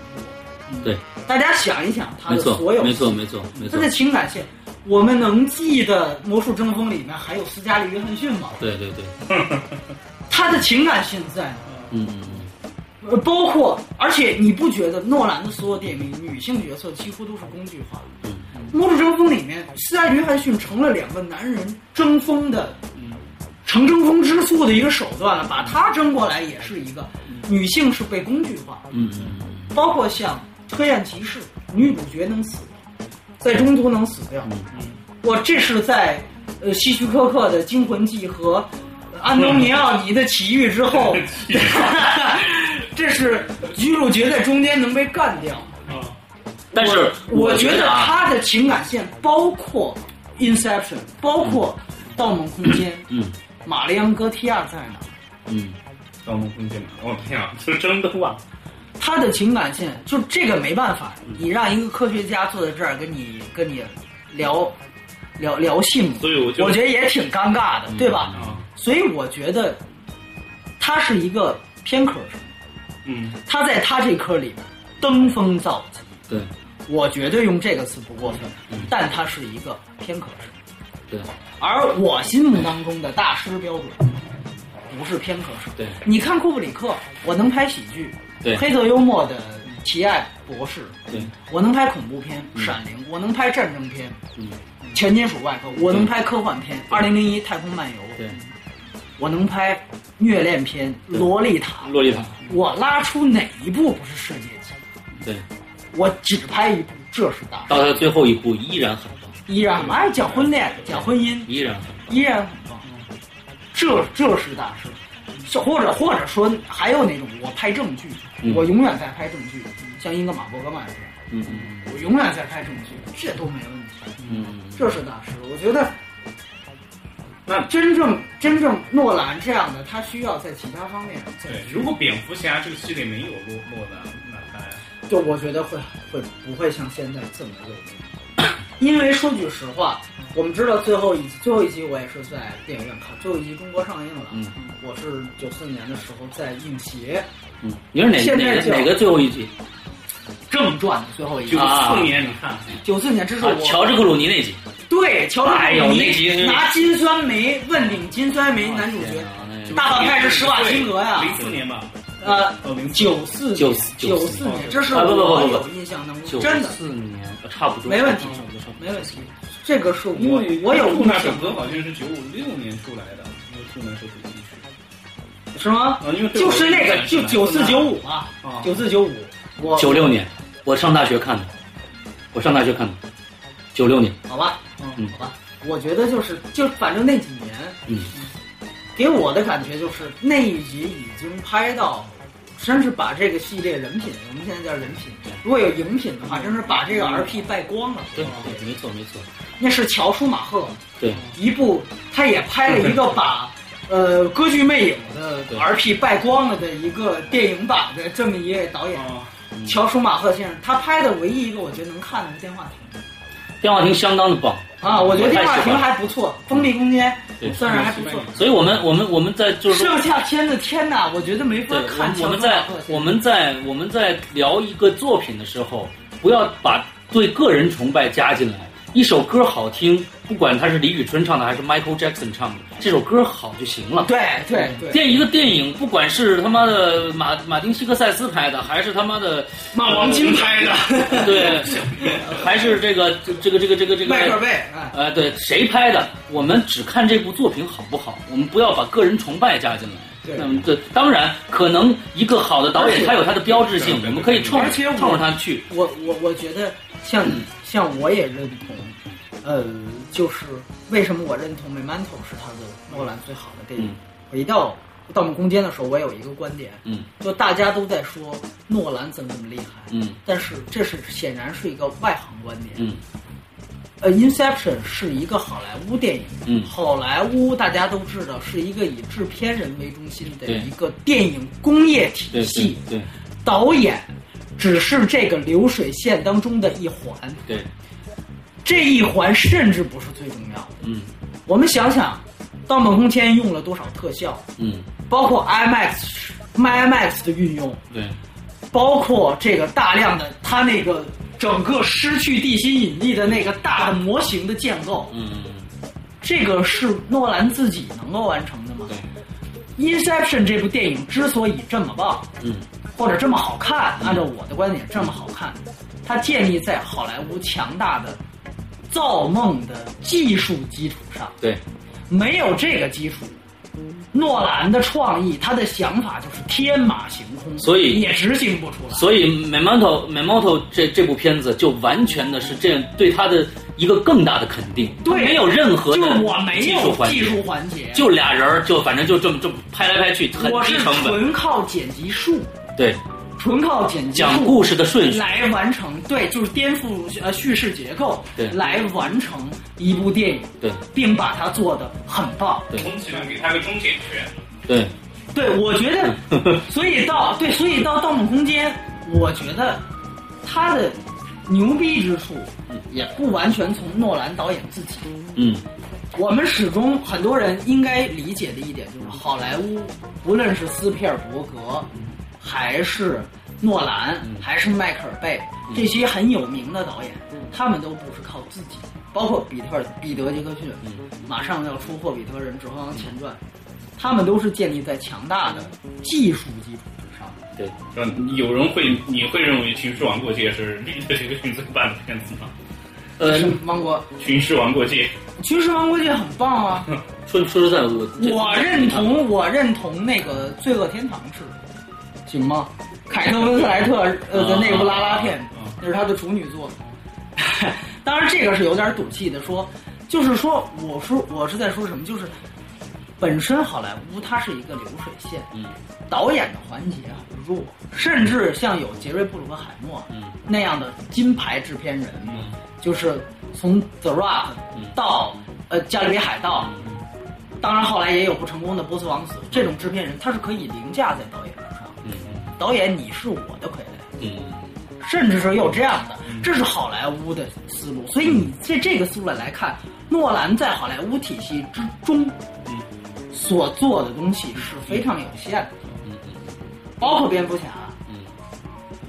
对，大家想一想他的所有，没错没错没错他的，情感线。我们能记得《魔术争锋》里面还有斯嘉丽·约翰逊吗？对对对，他的情感线在？嗯嗯嗯，呃，包括，而且你不觉得诺兰的所有电影女性角色几乎都是工具化？嗯《魔术争锋》里面，斯嘉丽·约翰逊成了两个男人争锋的，成争锋之术的一个手段了。把她争过来也是一个，女性是被工具化。嗯嗯嗯，包括像《黑暗骑士》，女主角能死，在中途能死掉。我这是在呃希区柯克的《惊魂记》和呃安东尼奥尼的《奇遇》之后，这是女主角在中间能被干掉。但是我觉得他的情感线包括《Inception》，包括《盗梦空间》，嗯玛丽昂·戈提亚在哪？嗯，盗梦空间嘛，我天啊，这真的哇！他的情感线就这个没办法，你让一个科学家坐在这儿跟你跟你聊聊聊性，所以我觉得也挺尴尬的，对吧？啊，所以我觉得他是一个偏科生，嗯，他在他这科里边登峰造极，对，我绝对用这个词不过分嗯，但他是一个偏科生。对而我心目当中的大师标准，不是偏科生。对你看库布里克，我能拍喜剧，对。黑色幽默的《提爱博士》，对。我能拍恐怖片嗯《闪灵》，我能拍战争片嗯《全金属外科》，我能拍科幻片《二零零一太空漫游》，对，我能拍虐恋片《洛丽塔》。洛丽塔，我拉出哪一部不是世界级？对，我只拍一部，这是大师。到他最后一步依然很棒，依然很棒哎，讲婚恋，讲婚姻，依然很棒。依然很棒。这这是大师，是或者或者说还有那种我拍正剧，嗯我永远在拍正剧，像英格玛·伯格曼这样，嗯嗯我永远在拍正剧，这都没问题。嗯嗯这是大师，我觉得。那真正真正诺兰这样的，他需要在其他方面对，如果蝙蝠侠这个系列没有诺诺兰，那他就我觉得会会不会像现在这么有名？因为说句实话，我们知道最后一集最后一集我也是在电影院看，最后一集中国上映了。嗯。我是九四年的时候在映协嗯，你是哪现在哪个哪个最后一集？正传的最后一集。九。啊四年你看，九四年，这是啊我？乔治克鲁尼那集，对乔治哎呦克鲁尼。那集拿金酸梅问鼎金酸梅男主角。大反派是施瓦辛格呀。零四年吧，呃，哦零四。九四九九四四年，这是我有印象当中真的四年呃差不多，没问题。没问题。这个是因为我我有兔纳印象整个好像是九五六年出来的，因为兔纳是主题曲。是吗？啊因为就是那个就九四九五嘛啊，九四九五，我九六年，我上大学看的，我上大学看的，九六年，好吧，嗯嗯，好吧，我觉得就是就反正那几年嗯给我的感觉就是那一集已经拍到，真是把这个系列人品，我们现在叫人品，如果有荧品的话，真是把这个 RP 败光了。对对，没错没错，那是乔舒马赫对一部，他也拍了一个把。呃，歌剧魅影的 RP 败光了的一个电影版的这么一位导演，啊，乔舒马赫先生，他拍的唯一一个我觉得能看的是《电话亭。电话亭相当的棒》啊，我觉得《电话亭还不错，《封闭空间对》算是还不错。所以我们我们我们在就是说剩下片子天呐，我觉得没法看我们在。我们在我们在聊一个作品的时候，不要把对个人崇拜加进来。一首歌好听，不管他是李宇春唱的还是 Michael Jackson 唱的，这首歌好就行了。对对对，电一个电影，不管是他妈的马马丁西克塞斯拍的，还是他妈的马王金拍的，对，还是这个这这个这个这个这个迈克尔贝，哎，呃，对，谁拍的？我们只看这部作品好不好，我们不要把个人崇拜加进来。对那么这当然可能一个好的导演他有他的标志性，我们可以冲冲着他去。我我我觉得像像我也认同，呃，就是为什么我认同《Memento》是他的诺兰最好的电影。嗯。我一到《盗梦空间》的时候，我有一个观点，嗯。就大家都在说诺兰怎么怎么厉害，嗯。但是这是显然是一个外行观点。嗯。呃，《Inception》是一个好莱坞电影，嗯。好莱坞大家都知道是一个以制片人为中心的一个电影工业体对系对，对。导演只是这个流水线当中的一环，对，这一环甚至不是最重要的。嗯。我们想想，《盗梦空间》用了多少特效，嗯。包括 IMAX、IMAX 的运用，对。包括这个大量的它那个整个失去地心引力的那个大的模型的建构，嗯。这个是诺兰自己能够完成的吗对？Inception 这部电影之所以这么棒，嗯。或者这么好看，按照我的观点这么好看，它建立在好莱坞强大的造梦的技术基础上。对。没有这个基础，诺兰的创意，他的想法就是天马行空，所以也执行不出来。所以《Memento》《Memento》这这部片子就完全的是这样对他的一个更大的肯定，对，没有任何的就我没技术环节。有技术，环节，就俩人儿就反正就这么这么拍来拍去，很低成本，纯靠剪辑术，对，纯靠剪辑讲故事的顺序，来完成，对，就是颠覆呃叙事结构，对。来完成一部电影，对。并把它做的很棒。对。充其量给他个终检权。对。对，我觉得，所以到对，所以到《盗梦空间》，我觉得它的牛逼之处也不完全从诺兰导演自己。嗯。我们始终很多人应该理解的一点就是，好莱坞无论是斯皮尔伯格，还是诺兰还是迈克尔贝这些很有名的导演，他们都不是靠自己，包括比特彼得杰克逊，马上要出《霍比特人：指环王》前传，他们都是建立在强大的技术基础之上。对，就有人会，你会认为《群尸王国界》是彼得杰克逊最棒的片子吗？呃，是。王国，《群尸王国界》《群尸王国界》很棒啊！说说实在，我我认同，我认同那个《罪恶天堂》是，行吗？凯特温斯莱特呃的那部拉拉片，那是他的处女作。当然，这个是有点赌气的说，就是说，我说我是在说什么？就是本身好莱坞它是一个流水线，嗯导演的环节很弱，甚至像有杰瑞布鲁克海默嗯那样的金牌制片人，嗯就是从 The Rock 到呃加勒比海盗，当然后来也有不成功的波斯王子这种制片人，他是可以凌驾在导演导演你是我的傀儡，嗯。甚至是有这样的，这是好莱坞的思路。所以你在这个思路来看，诺兰在好莱坞体系之中嗯。所做的东西是非常有限的，嗯。包括蝙蝠侠。嗯。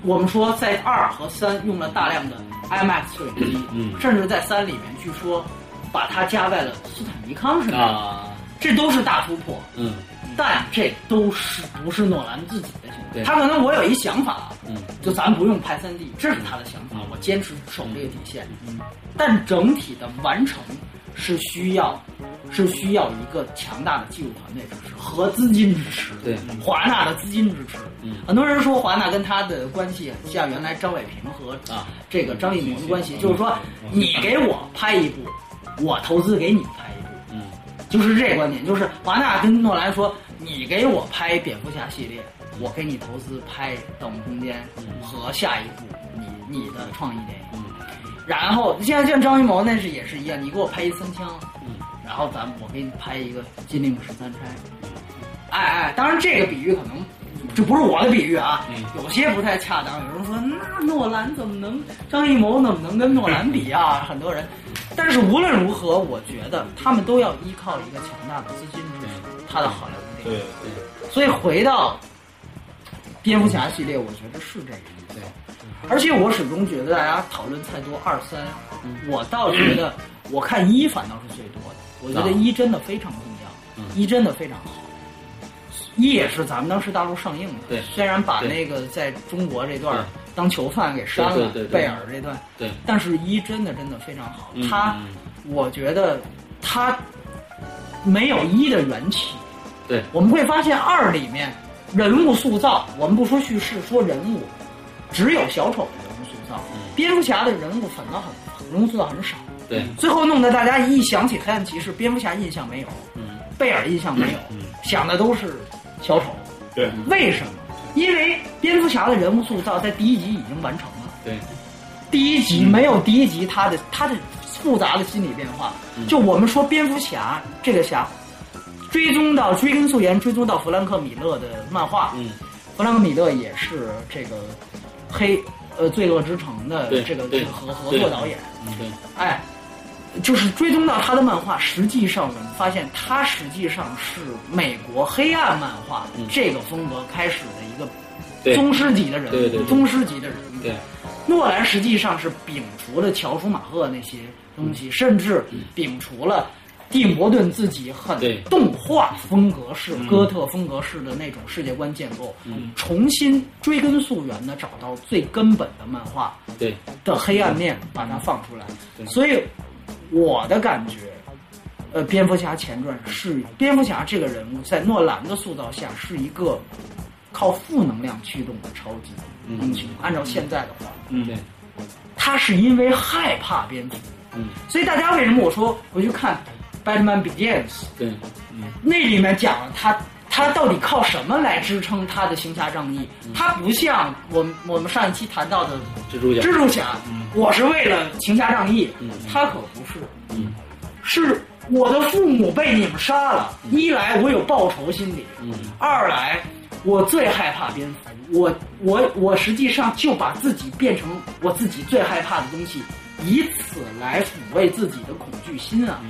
我们说在二和三用了大量的 IMAX 摄影机，嗯。甚至在三里面据说把它加在了斯坦尼康身上，啊。这都是大突破。嗯但这都是不是诺兰自己的行对为？他可能我有一想法，嗯就咱不用拍三 D，这是他的想法，我坚持守这个底线。但整体的完成是需要，是需要一个强大的技术团队支持和资金支持。对华纳的资金支持。嗯很多人说华纳跟他的关系像原来张伟平和啊这个张艺谋的关系，就是说你给我拍一部，我投资给你拍一部。嗯就是这个观点，就是华纳跟诺兰说，你给我拍蝙蝠侠系列，我给你投资拍《盗梦空间》和下一部你你的创意电影。然后现在像张艺谋那是也是一样，你给我拍一三枪，然后咱们我给你拍一个《金陵十三钗》。哎哎，当然这个比喻可能这不是我的比喻啊，有些不太恰当。有人说那诺兰怎么能，张艺谋怎么能跟诺兰比啊？很多人。但是无论如何，我觉得他们都要依靠一个强大的资金支持他的好莱坞。对对，所以回到蝙蝠侠系列，我觉得是这个意思。而且我始终觉得大家讨论太多二三，我倒觉得我看一反倒是最多的。我觉得一真的非常重要，一真的非常好。一也是咱们当时大陆上映的，对虽然把那个在中国这段当囚犯给删了，对对对对贝尔这段，对但是一真的真的非常好。嗯他，嗯我觉得他没有一的缘起，对。我们会发现二里面人物塑造，我们不说叙事，说人物，只有小丑的人物塑造，蝙蝠侠的人物反倒很人物塑造很少，对。最后弄得大家一想起黑暗骑士，蝙蝠侠印象没有，嗯。贝尔印象没有，想的都是小丑。对，为什么？因为蝙蝠侠的人物塑造在第一集已经完成了。对。第一集没有第一集他的他的复杂的心理变化。就我们说蝙蝠侠这个侠，追踪到追根溯源，追踪到弗兰克米勒的漫画。嗯。弗兰克米勒也是这个黑呃罪恶之城的这个对这个合合作导演。嗯对。哎，就是追踪到他的漫画，实际上我们发现他实际上是美国黑暗漫画这个风格开始的一个宗师级的人物，对对对。宗师级的人。物。对。诺兰实际上是摒除了乔舒马赫那些东西，甚至摒除了蒂姆·伯顿自己很对。动画风格式、哥特风格式的那种世界观建构，重新追根溯源的找到最根本的漫画对。的黑暗面，把它放出来。对。所以我的感觉，呃，蝙蝠侠前传是蝙蝠侠这个人物在诺兰的塑造下是一个靠负能量驱动的超级英雄。按照现在的话，嗯。对。他是因为害怕蝙蝠，嗯。所以大家为什么我说回去看《Batman Begins》，对嗯。那里面讲了他他到底靠什么来支撑他的行侠仗义？他不像我们我们上一期谈到的蜘蛛侠。蜘蛛侠，我是为了行侠仗义，他可不是，嗯。是我的父母被你们杀了，一来我有报仇心理，嗯。二来我最害怕蝙蝠，我我我实际上就把自己变成我自己最害怕的东西，以此来抚慰自己的恐惧心啊，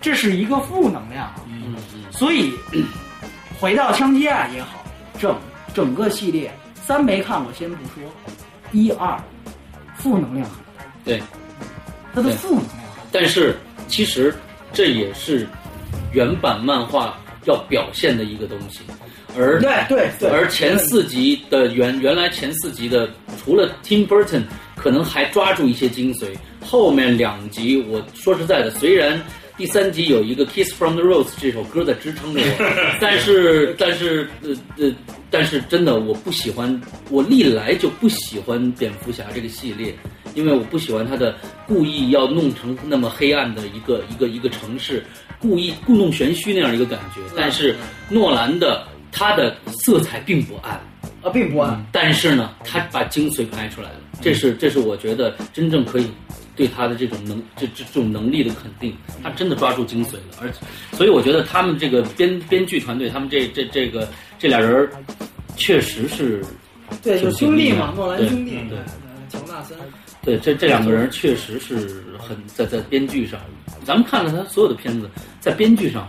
这是一个负能量。啊，嗯嗯。所以 回到枪击案也好，整整个系列三没看过，先不说，一二负能量。很大，对，它的负能量。但是其实这也是原版漫画要表现的一个东西，而对对对。而前四集的原原来前四集的，除了 Tim Burton 可能还抓住一些精髓，后面两集我说实在的，虽然。第三集有一个《Kiss from the Rose》这首歌在支撑着我，但是但是呃呃，但是真的我不喜欢，我历来就不喜欢蝙蝠侠这个系列，因为我不喜欢他的故意要弄成那么黑暗的一个一个一个城市，故意故弄玄虚那样一个感觉。但是诺兰的他的色彩并不暗，啊，并不暗。但是呢，他把精髓拍出来了，这是这是我觉得真正可以对他的这种能这这这种能力的肯定，他真的抓住精髓了，而且所以我觉得他们这个编编剧团队，他们这这这个这俩人儿确实是对，就是兄弟嘛，诺兰兄弟，对呃乔纳森。对这这两个人确实是很在在编剧上，咱们看了他所有的片子，在编剧上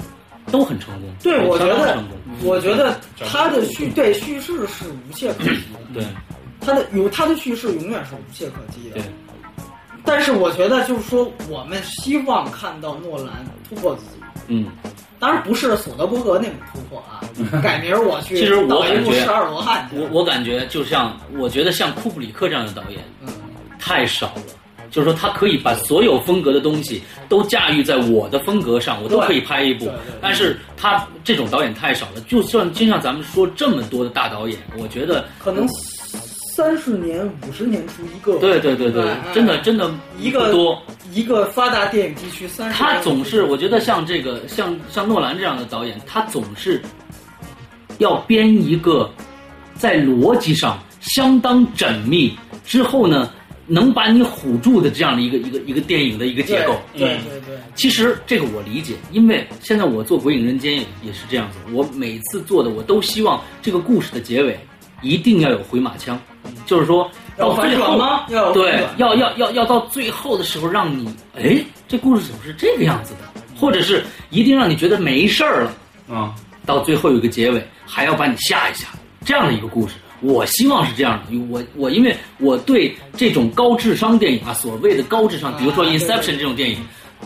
都很成功，对，我觉得成功，，我觉得他的叙对叙事是无懈可击的，对。他的有他的叙事永远是无懈可击的。对。但是我觉得就是说，我们希望看到诺兰突破自己。嗯。当然不是索德伯格那种突破啊，改名儿我去其实我感觉十二罗汉我我感觉就像，我觉得像库布里克这样的导演嗯，太少了。就是说，他可以把所有风格的东西都驾驭在我的风格上，我都可以拍一部。但是他这种导演太少了。就算就像咱们说这么多的大导演，我觉得，可能三十年、五十年出一个。对对对对，哎真的真的一个不多。一个发达电影地区三十。他总是，我觉得像这个像像诺兰这样的导演，他总是要编一个在逻辑上相当缜密之后呢，能把你唬住的这样的一个一个一个电影的一个结构。对对对对，其实这个我理解，因为现在我做《鬼影人间》也也是这样子，我每次做的我都希望这个故事的结尾一定要有回马枪，就是说到最后转吗？要对，要要要要到最后的时候让你，哎，这故事怎么是这个样子的？或者是一定让你觉得没事儿了，啊，到最后有个结尾，还要把你吓一吓，这样的一个故事。我希望是这样的，我我因为我对这种高智商电影啊，所谓的高智商，比如说《Inception》这种电影，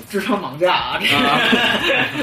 智商绑架啊！这啊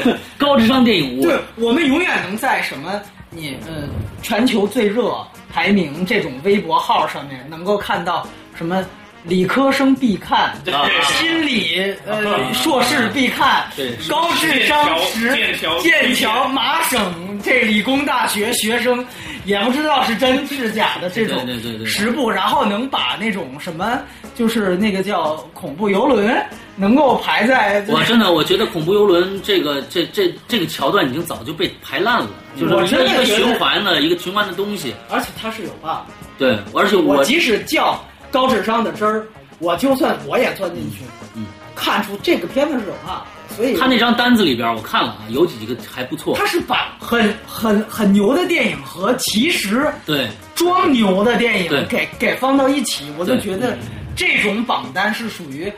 个。高智商电影，我对，我们永远能在什么你呃全球最热排名这种微博号上面能够看到什么理科生必看，啊心理呃硕士必看，对高智商实剑桥麻省这理工大学学生也不知道是真是假的这种十部，然后能把那种什么就是那个叫恐怖游轮能够排在我真的我觉得恐怖游轮这个这这这个桥段已经早就被排烂了，就是我一个循环的一个循环的东西。而且它是有 bug。对，而且我即使较高智商的汁儿，我就算我也钻进去，嗯，看出这个片子是有 bug，所以他那张单子里边我看了啊，有几个还不错。他是把很很很牛的电影和其实对装牛的电影给给放到一起，我就觉得这种榜单是属于，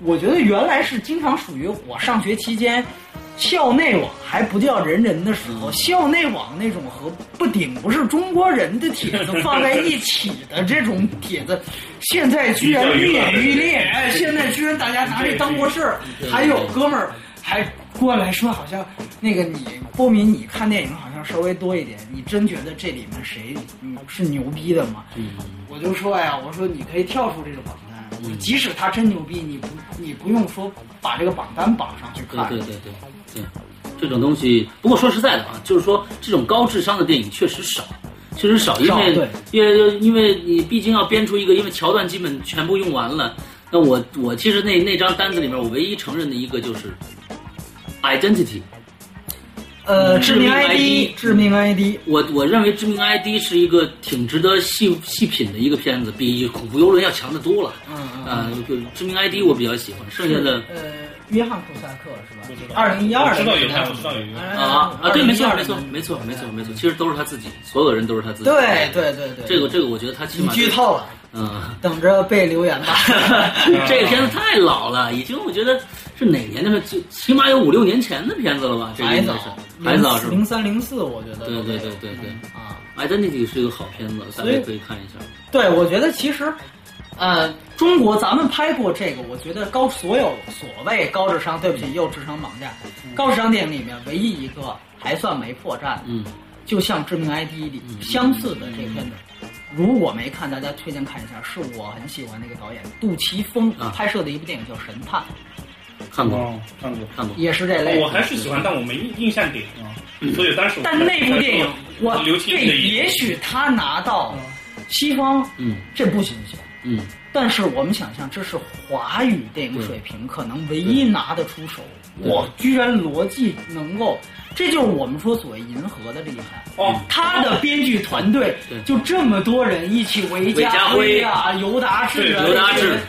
我觉得原来是经常属于我上学期间。校内网还不叫人人的时候，校内网那种和不顶不是中国人的帖子放在一起的这种帖子，现在居然愈演愈烈。哎，现在居然大家拿这当回事儿，还有哥们儿还过来说，好像那个你波敏，你看电影好像稍微多一点，你真觉得这里面谁嗯是牛逼的吗？我就说呀，我说你可以跳出这个榜单，我说即使他真牛逼，你不你不用说把这个榜单绑上去看。对对对对对，这种东西。不过说实在的啊，就是说这种高智商的电影确实少，确实少，因为因为因为你毕竟要编出一个，因为桥段基本全部用完了。那我我其实那那张单子里面，我唯一承认的一个就是 identity。呃，致致命命 ID，致命 ID，我我认为《致命 ID》是一个挺值得细细品的一个片子，比《恐怖游轮》要强得多了。嗯嗯啊，这个《致命 ID》我比较喜欢，剩下的呃，约翰库萨克是吧？二零一二我知道有他我知道有。一个啊啊，对，没错没错没错没错没错，其实都是他自己，所有人都是他自己。对对对对，这个这个，我觉得他起码剧透了，嗯，等着被留言吧。这个片子太老了，已经我觉得是哪年的片？就起码有五六年前的片子了吧？这应该是，还早是吧？零三零四，我觉得。对对对对对。啊，Identity 是一个好片子，大所以家可以看一下。对，我觉得其实，呃，中国咱们拍过这个，我觉得高所有所谓高智商，对不起，又智商绑架，高智商电影里面唯一一个还算没破绽，嗯，就像《致命 ID》里相似的这个片子。如果没看，大家推荐看一下，是我很喜欢那个导演杜琪峰啊拍摄的一部电影叫《神探看过，哦，看过。看过》，。也是这类。我还是喜欢，但我没印印象点啊，所以当时但那部电影，我对，也许他拿到西方，嗯这不新鲜。嗯，但是我们想象，这是华语电影水平可能唯一拿得出手。我居然逻辑能够，这就是我们说所谓银河的厉害。哦，他的编剧团队就这么多人一起，韦韦家家辉啊、尤达志啊，尤达志这些人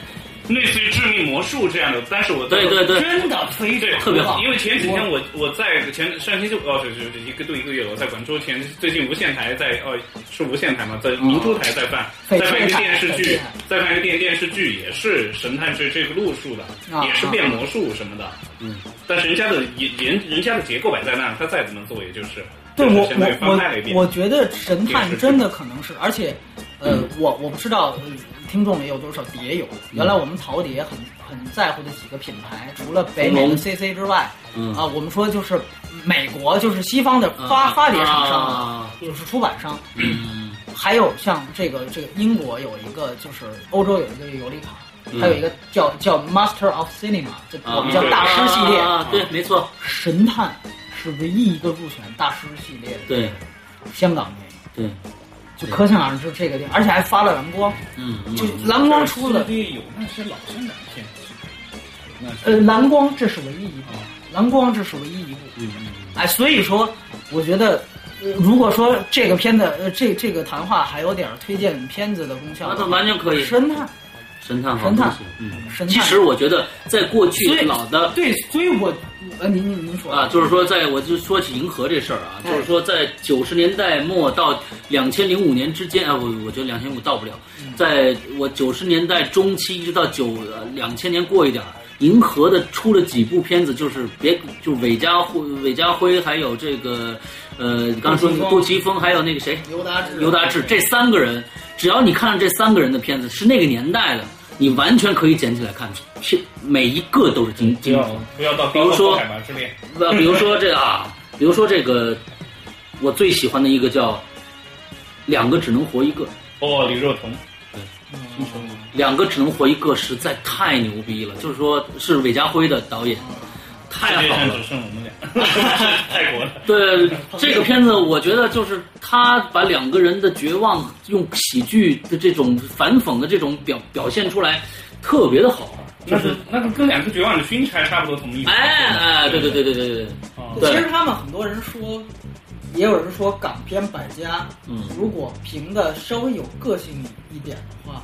类似于致命魔术这样的，但是我对对对，真的非对常特别好因为前几天我我在前上星期哦，对对对，一个多一个月了，我在广州前最近无线台在哦是无线台嘛，在明珠台在办，在办一个电视剧在办一个电电视剧，也是神探这这个路数的，啊也是变魔术什么的，嗯，但是人家的人人人家的结构摆在那，他再怎么做，也就是对我我拍了一遍我我觉得神探真的可能是，而且，呃，我我不知道呃听众里有多少碟友。原来我们淘碟很很在乎的几个品牌，除了北美的 CC 之外，嗯。啊，我们说就是美国就是西方的发发碟厂商啊，就是出版商，嗯。还有像这个这个英国有一个就是欧洲有一个尤里卡，嗯还有一个叫叫 Master of Cinema，我们叫大师系列。啊，啊对，没错，神探是唯一一个入选大师系列的对。香港电影。对，就可想而知这个地方，而且还发了蓝光，嗯嗯就蓝光出了，有那些老香港片，呃，蓝光这是唯一一部，蓝光这是唯一一部，嗯嗯哎，所以说，我觉得，呃如果说这个片子，呃，这这个谈话还有点推荐片子的功效那，他完全可以。神探，神探好神探东西，嗯，神探。其实我觉得在过去老的对，所以我，呃，您您您说。啊，就是说，在我就说起银河这事儿啊，哎。就是说，在九十年代末到两千零五年之间啊，我我觉得两千五到不了，嗯。在我九十年代中期一直到九两千年过一点儿，银河的出了几部片子，就是别就是韦家辉、韦家辉，还有这个呃，你刚才说那个杜琪峰，还有那个谁，尤达志，尤达志这三个人，只要你看了这三个人的片子是那个年代的，你完全可以捡起来看，是每一个都是精不要精品。不要到比如说比如说这个啊，比如说这个，我最喜欢的一个叫《两个只能活一个》，哦，李若彤，对两个只能活一个实在太牛逼了，就是说是韦家辉的导演，太好了。剩我们俩，是泰国的。对这个片子，我觉得就是他把两个人的绝望用喜剧的这种反讽的这种表表现出来，特别的好。那是那个跟两个绝望的勋差差不多同一。哎哎，对对对对对对其实他们很多人说，也有人说港片百家，嗯如果评的稍微有个性一点的话，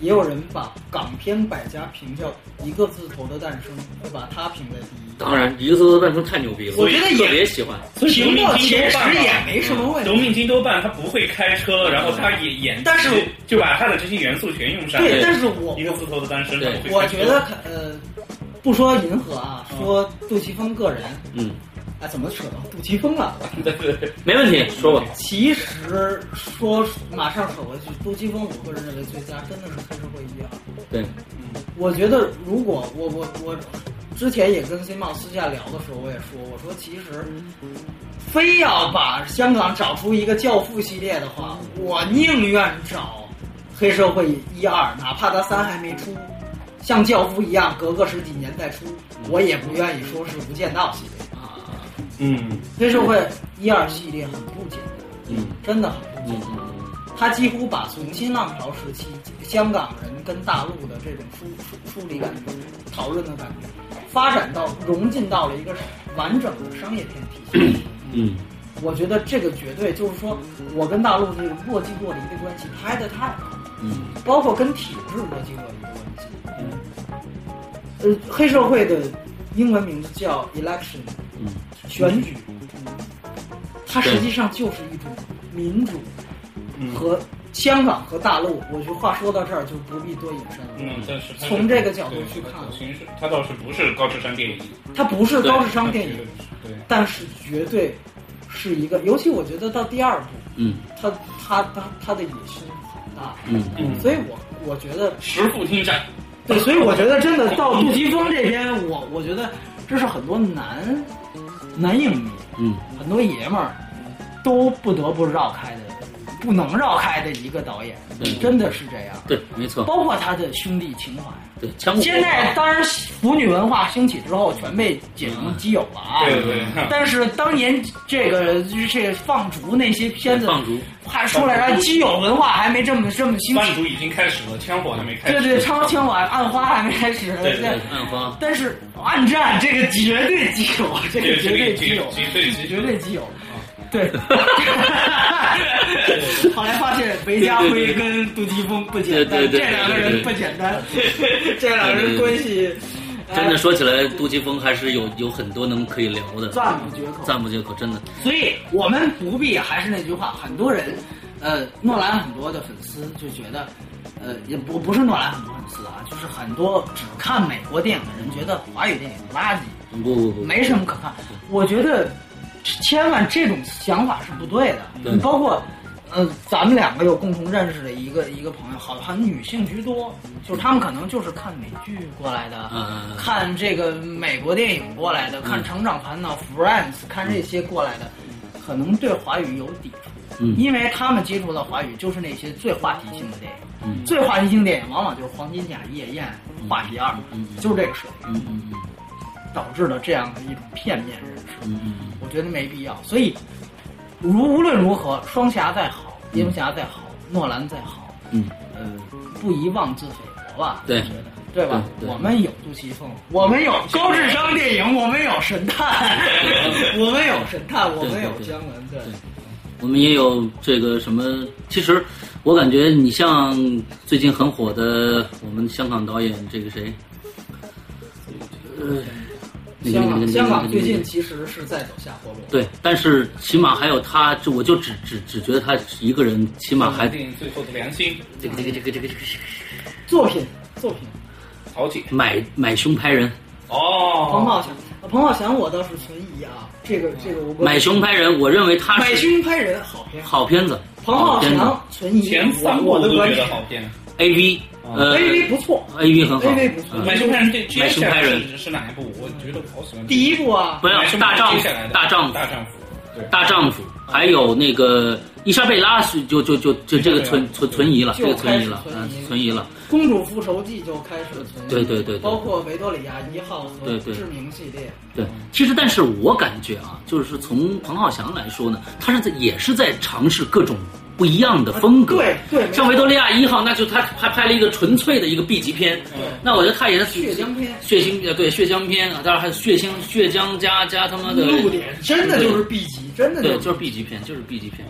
也有人把港片百家评叫一个字头的诞生，会把它评在第一。当然一个字的诞生太牛逼了，我觉得也特别喜欢。评到前十也没什么问题。夺命金多半他不会开车，然后他也演，但是就把他的这些元素全用上。对，但是我一个字头的单身，对他不会开车我觉得可呃，不说银河啊，说杜琪峰个人，嗯，哎，怎么扯到杜琪峰了？对对对，没问题，说吧。其实说马上扯回去，杜琪峰，我个人认为最佳真的是黑社会一二。对，嗯我觉得如果我我我之前也跟 C 茂私下聊的时候，我也说，我说其实非要把香港找出一个教父系列的话，我宁愿找黑社会一二，哪怕他三还没出，像教父一样隔个十几年再出，我也不愿意说是无间道系列。嗯，黑社会一二系列很不简单，嗯。真的很不简单。嗯嗯他几乎把从新浪潮时期香港人跟大陆的这种疏疏疏离感觉、讨论的感觉，发展到融进到了一个完整的商业片体系。嗯。我觉得这个绝对就是说，我跟大陆这个若即若离的关系拍的太好，嗯。包括跟体制若即若离的关系。嗯。呃，黑社会的英文名字叫 election，嗯选举，它实际上就是一种民主嗯和香港和大陆。我觉得话说到这儿就不必多引申了。嗯，但是是从这个角度去看其实他倒是不是高智商电影，它不是高智商电影，对，但是绝对是一个，尤其我觉得到第二部，嗯他他他他的野心很大，嗯嗯所以我我觉得石富听战，对，所以我觉得真的 到杜琪峰这边，我我觉得这是很多男男影迷，嗯。很多爷们儿都不得不绕开的，不能绕开的一个导演，真的是这样。对，没错，包括他的兄弟情怀。对枪火现在当然腐女文化兴起之后，全被解成基友了啊。对对但是当年这个这个放逐那些片子，放逐还出来了，基友文化还没这么这么兴起。放逐已经开始了，枪火还没开始。对对，枪枪晚暗花还没开始。对对暗花但是暗战这个绝对基友，这个绝对基友，绝对基友绝对基友。对，后来发现韦家辉跟杜琪峰不简单，对对对这两个人不简单，这两个人关系真的哎说起来，杜琪峰还是有有很多能可以聊的，赞不绝口。赞不绝口，真的。所以我们不必还是那句话，很多人，呃，诺兰很多的粉丝就觉得，呃，也不不是诺兰很多粉丝啊，就是很多只看美国电影的人觉得华语电影垃圾，不不不，没什么可看。我觉得千万这种想法是不对的。包括，呃，咱们两个有共同认识的一个一个朋友，好像女性居多，就是他们可能就是看美剧过来的，嗯看这个美国电影过来的，看《成长烦恼》Friends，看这些过来的，可能对华语有抵触。嗯。因为他们接触到华语就是那些最话题性的电影，嗯。最话题性电影往往就是《黄金甲夜宴》《话题二》嗯就是这个水平。嗯嗯嗯。导致了这样的一种片面认识，嗯嗯我觉得没必要。所以，如无论如何，双侠再好，蝙蝠侠再好，诺兰再好，嗯，呃，不宜妄自菲薄吧？对对吧？我们有杜琪峰，我们有高智商电影，我们有神探，我们有神探，我们有姜文，对。我们也有这个什么，其实我感觉你像最近很火的我们香港导演这个谁，呃，那个香港，那个香港最近其实是在走下坡路。对，但是起码还有他，就我就只只只觉得他一个人，起码还定最后的良心，这个这个这个这个这个作品，作品，曹姐。买买凶拍人，哦彭哦，浩翔，彭浩翔我倒是存疑啊，这个这个我不买凶拍人，我认为他买是凶拍人好片，好片子，彭浩翔存疑，前三部都的观点觉得好片。A V，呃 A V 不错，A V 很好。AV 不错。嗯。买凶拍人对买凶拍人。是是哪一部？我觉得好喜欢。第一部啊。不，要买凶拍人大丈夫大丈夫。大丈夫，对，大丈夫，还有那个伊莎贝拉是就就就就这个存存存疑了，这个存疑了，嗯，存疑了。公主复仇记就开始存疑，对对对对。包括维多利亚一号和对对。致命系列，对，其实但是我感觉啊，就是从彭浩翔来说呢，他是在也是在尝试各种不一样的风格。对对像维多利亚一号，那就他拍拍了一个纯粹的一个 B 级片。对那我觉得他也是血浆片血腥呃对血浆片啊，当然还有血腥血浆加加他妈的露点真的就是 B 级，真的对，是就是 B 级片，就是 B 级片。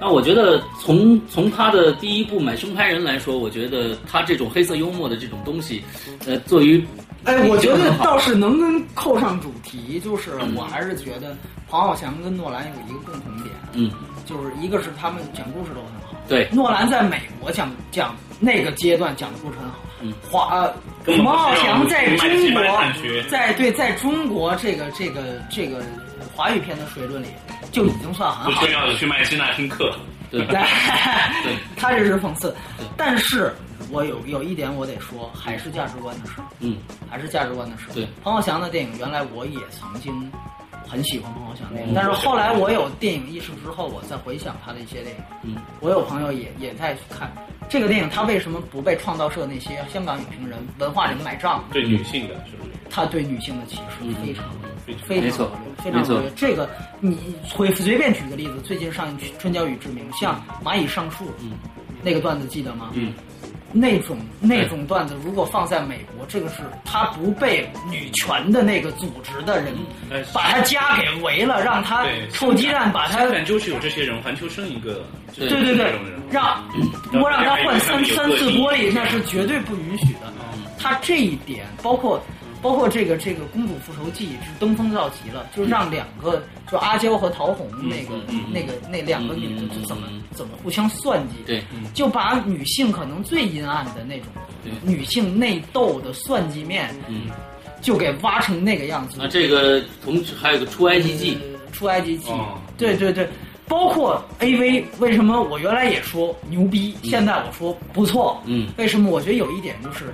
那我觉得从从他的第一部《买凶拍人》来说，我觉得他这种黑色幽默的这种东西，呃，作为哎，我觉得倒是能跟扣上主题，就是我还是觉得彭浩翔跟诺兰有一个共同点，嗯，就是一个是他们讲故事都很好，对诺兰在美国讲讲那个阶段讲的故事很好，嗯，华彭浩翔在中国在对在中国这个这个这个华语片的水准里就已经算很好了。不需要去麦基那听课。对对，他这是讽刺对，但是我有有一点我得说，还是价值观的事儿，嗯还是价值观的事儿。对，彭浩翔的电影原来我也曾经很喜欢彭浩翔的电影，但是后来我有电影意识之后，我再回想他的一些电影，嗯，我有朋友也也在看这个电影，他为什么不被创造社那些香港影评人、文化人买账？对女性的是不是？他对女性的歧视嗯非常非常非常恶劣，非常。这个你随随便举个例子，最近上映《春娇与志明》，像蚂蚁上树，嗯那个段子记得吗？嗯，那种那种段子，如果放在美国，这个是他不被女权的那个组织的人嗯把他家给围了，让他对。臭鸡蛋把他香港就是有这些人，环球生一个，对对对。让嗯我让他换三三次玻璃，那是绝对不允许的。嗯。他这一点，包括包括这个这个《公主复仇记》是登峰造极了，就让两个就阿娇和陶虹那个那个那两个女的嗯嗯就怎么嗯怎么互相算计，对，就把女性可能最阴暗的那种女性内斗的算计面，嗯，就给挖成那个样子。那这个同时还有个出埃及记，呃出埃及记哦，对对对，包括 AV，为什么我原来也说牛逼，现在我说不错？嗯，为什么？我觉得有一点就是《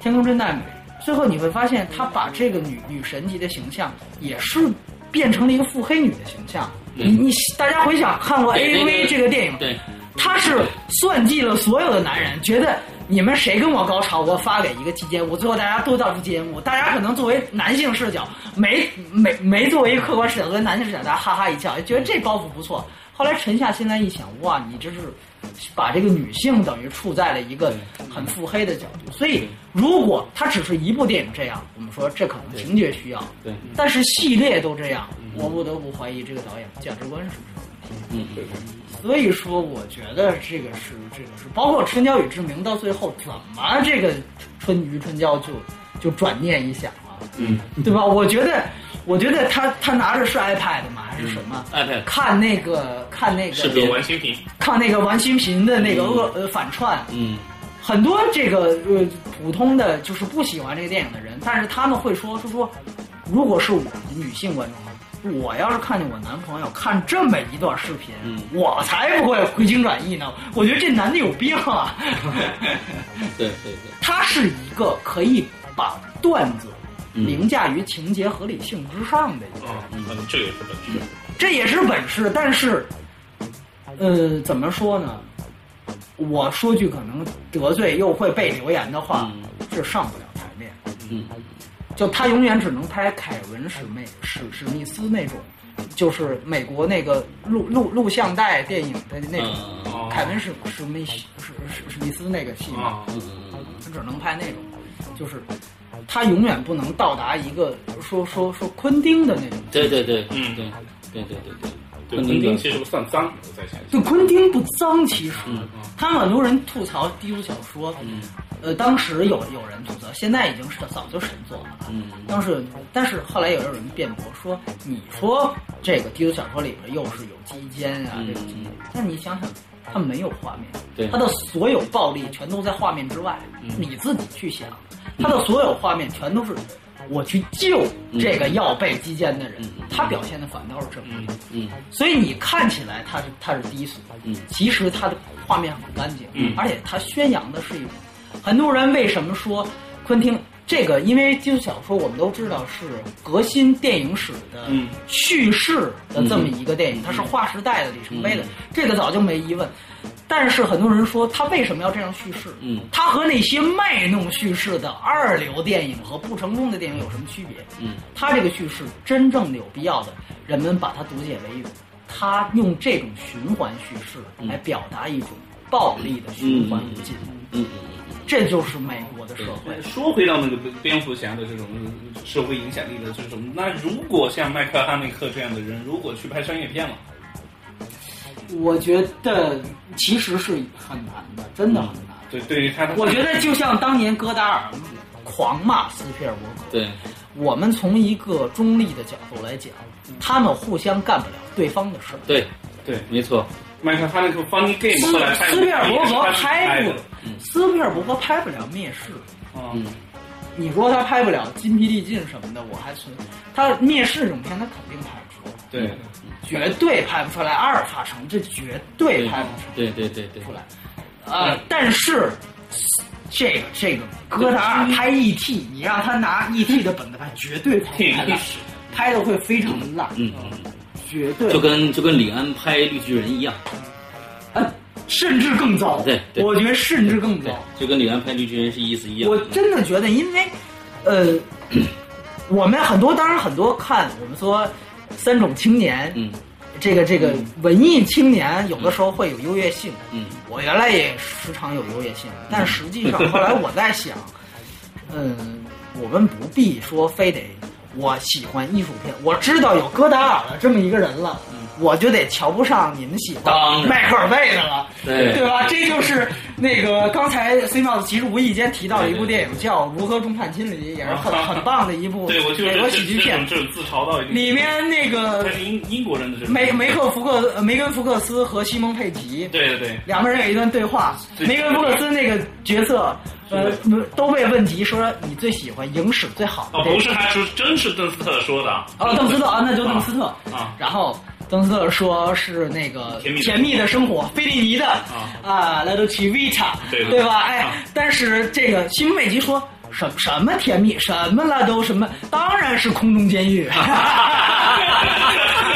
天空真奈美》，最后你会发现他把这个女女神级的形象也是变成了一个腹黑女的形象。你你大家回想看过 AV 这个电影，对，他是算计了所有的男人，觉得你们谁跟我高潮，我发给一个期间舞，最后大家都到这节目，大家可能作为男性视角，没没没作为一个客观视角，作为男性视角，大家哈哈一笑，觉得这包袱不错。后来沉下心来一想，哇，你这是把这个女性等于处在了一个很腹黑的角度。所以，如果它只是一部电影这样，我们说这可能情节需要，对，但是系列都这样，我不得不怀疑这个导演价值观是不是有问题。嗯，所以说，我觉得这个是这个是，包括《春娇与志明》到最后怎么这个春于春娇就就转念一想了，嗯，对吧？我觉得，我觉得他他拿着是 iPad 吗？还是什么、iPad 看那个看那个视频玩新品，看那个玩新频的那个恶、呃反串，嗯，很多这个呃普通的就是不喜欢这个电影的人，但是他们会说，就说如果是我女性观众，我要是看见我男朋友看这么一段视频，嗯。我才不会回心转意呢。我觉得这男的有病啊！对对对，他是一个可以把段子嗯凌驾于情节合理性之上的一个嗯，这个也是本事。这也是本事，但是，呃，怎么说呢？我说句可能得罪又会被留言的话，是上不了台面。嗯，就他永远只能拍凯文史密史史密斯那种，就是美国那个录录录像带电影的那种、嗯凯文史史密史史史密斯那个戏嘛，啊，嗯嗯他只能拍那种，就是他永远不能到达一个说说说昆汀的那种。对对对，嗯。对对对对对，昆汀其实不算脏，我在想。就昆汀不脏，其实，嗯他们很多人吐槽低俗小说，嗯。呃，当时有有人吐槽，现在已经是早就神作了。嗯。当时，但是后来也有人辩驳说，你说这个低俗小说里边又是有鸡奸啊嗯。这种情节，但你想想，它没有画面，对。它的所有暴力全都在画面之外，嗯。你自己去想，它的所有画面全都是我去救这个要被击剑的人他表现的反倒是正义。嗯。所以你看起来他是他是低俗，嗯。其实他的画面很干净，嗯。而且他宣扬的是一种，很多人为什么说昆汀这个？因为基础小说我们都知道是革新电影史的嗯叙事的这么一个电影，它是划时代的里程碑的，嗯。这个早就没疑问。但是很多人说他为什么要这样叙事？嗯他和那些卖弄叙事的二流电影和不成功的电影有什么区别？嗯他这个叙事真正的有必要的，人们把它读解为他用这种循环叙事来表达一种暴力的循环无尽，嗯这就是美国的社会。说回到那个蝙蝠侠的这种社会影响力的这种，那如果像迈克尔·哈内克这样的人，如果去拍商业片了，我觉得其实是很难的，真的很难。对，对于他的，我觉得就像当年戈达尔狂骂斯皮尔伯格，对，我们从一个中立的角度来讲，他们互相干不了对方的事儿。对对没错，斯后来斯皮尔伯格拍不斯皮尔伯格拍不了灭世。啊嗯。你说他拍不了筋疲力尽什么的，我还存他灭世这种片，他肯定拍不出来，对，绝对拍不出来。阿尔法城这绝对拍不出来对对对对出来。呃，但是这个这个戈达尔拍 ET，你让他拿 ET 的本子拍，绝对拍不烂，拍的会非常的烂，嗯，绝对就跟就跟李安拍绿巨人一样，呃，甚至更糟。对对我觉得甚至更糟。，就跟李安拍绿巨人是意思一样。我真的觉得，因为，呃，我们很多，当然很多看我们说三种青年，嗯。这个这个文艺青年有的时候会有优越性。嗯。我原来也时常有优越性，但实际上 后来我在想，嗯，我们不必说非得我喜欢艺术片，我知道有戈达尔的这么一个人了，我就得瞧不上你们喜欢迈克尔贝的了，对。对吧？这就是那个刚才 C 帽子其实无意间提到了一部电影叫《如何众叛亲离》，也是很很棒的一部美国喜剧片。这，种自嘲到里面那个英英国人的梅梅克福克呃梅根福克斯和西蒙佩吉，对对对，两个人有一段对话，梅根福克斯那个角色，呃，都被问及说你最喜欢影史最好的哦，不是，他是真是邓斯特说的啊，哦，邓斯特啊，那就邓斯特。啊。然后邓斯特说是那个甜蜜的生活，费利尼的啊，来都去 Vita，对对吧？哎啊，但是这个西蒙美吉说。什什么甜蜜，什么了都什么，当然是空中监狱。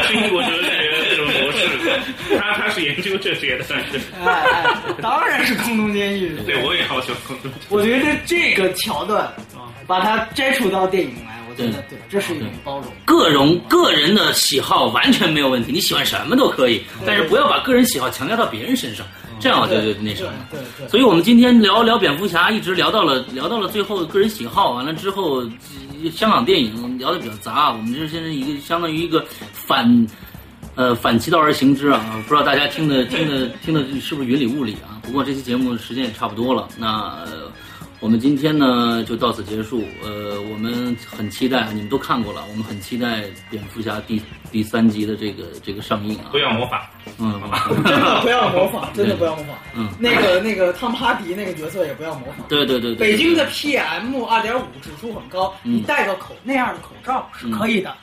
中国哲学这种模式，他他是研究这些的，算是。哎哎，当然是空中监狱。对，我也好喜欢空中。我觉得这个桥段，把它摘除到电影来，我觉得对对，这是一种包容。个人个人的喜好完全没有问题，你喜欢什么都可以，但是不要把个人喜好强加到别人身上，这样我觉得那什么。对对对。所以我们今天聊聊蝙蝠侠，一直聊到了聊到了最后个人喜好，完了之后，呃香港电影聊的比较杂，我们这现在一个相当于一个反。呃，反其道而行之啊！不知道大家听的听的听的是不是云里雾里啊？不过这期节目时间也差不多了，那、呃我们今天呢就到此结束。呃，我们很期待，你们都看过了，我们很期待蝙蝠侠第第三集的这个这个上映啊不。要模仿，嗯，真的不要模仿，真的不要模仿。嗯那个那个汤姆哈迪那个角色也不要模仿。对对对对。北京的 PM 二点五指数很高，嗯你戴个口那样的口罩是可以的。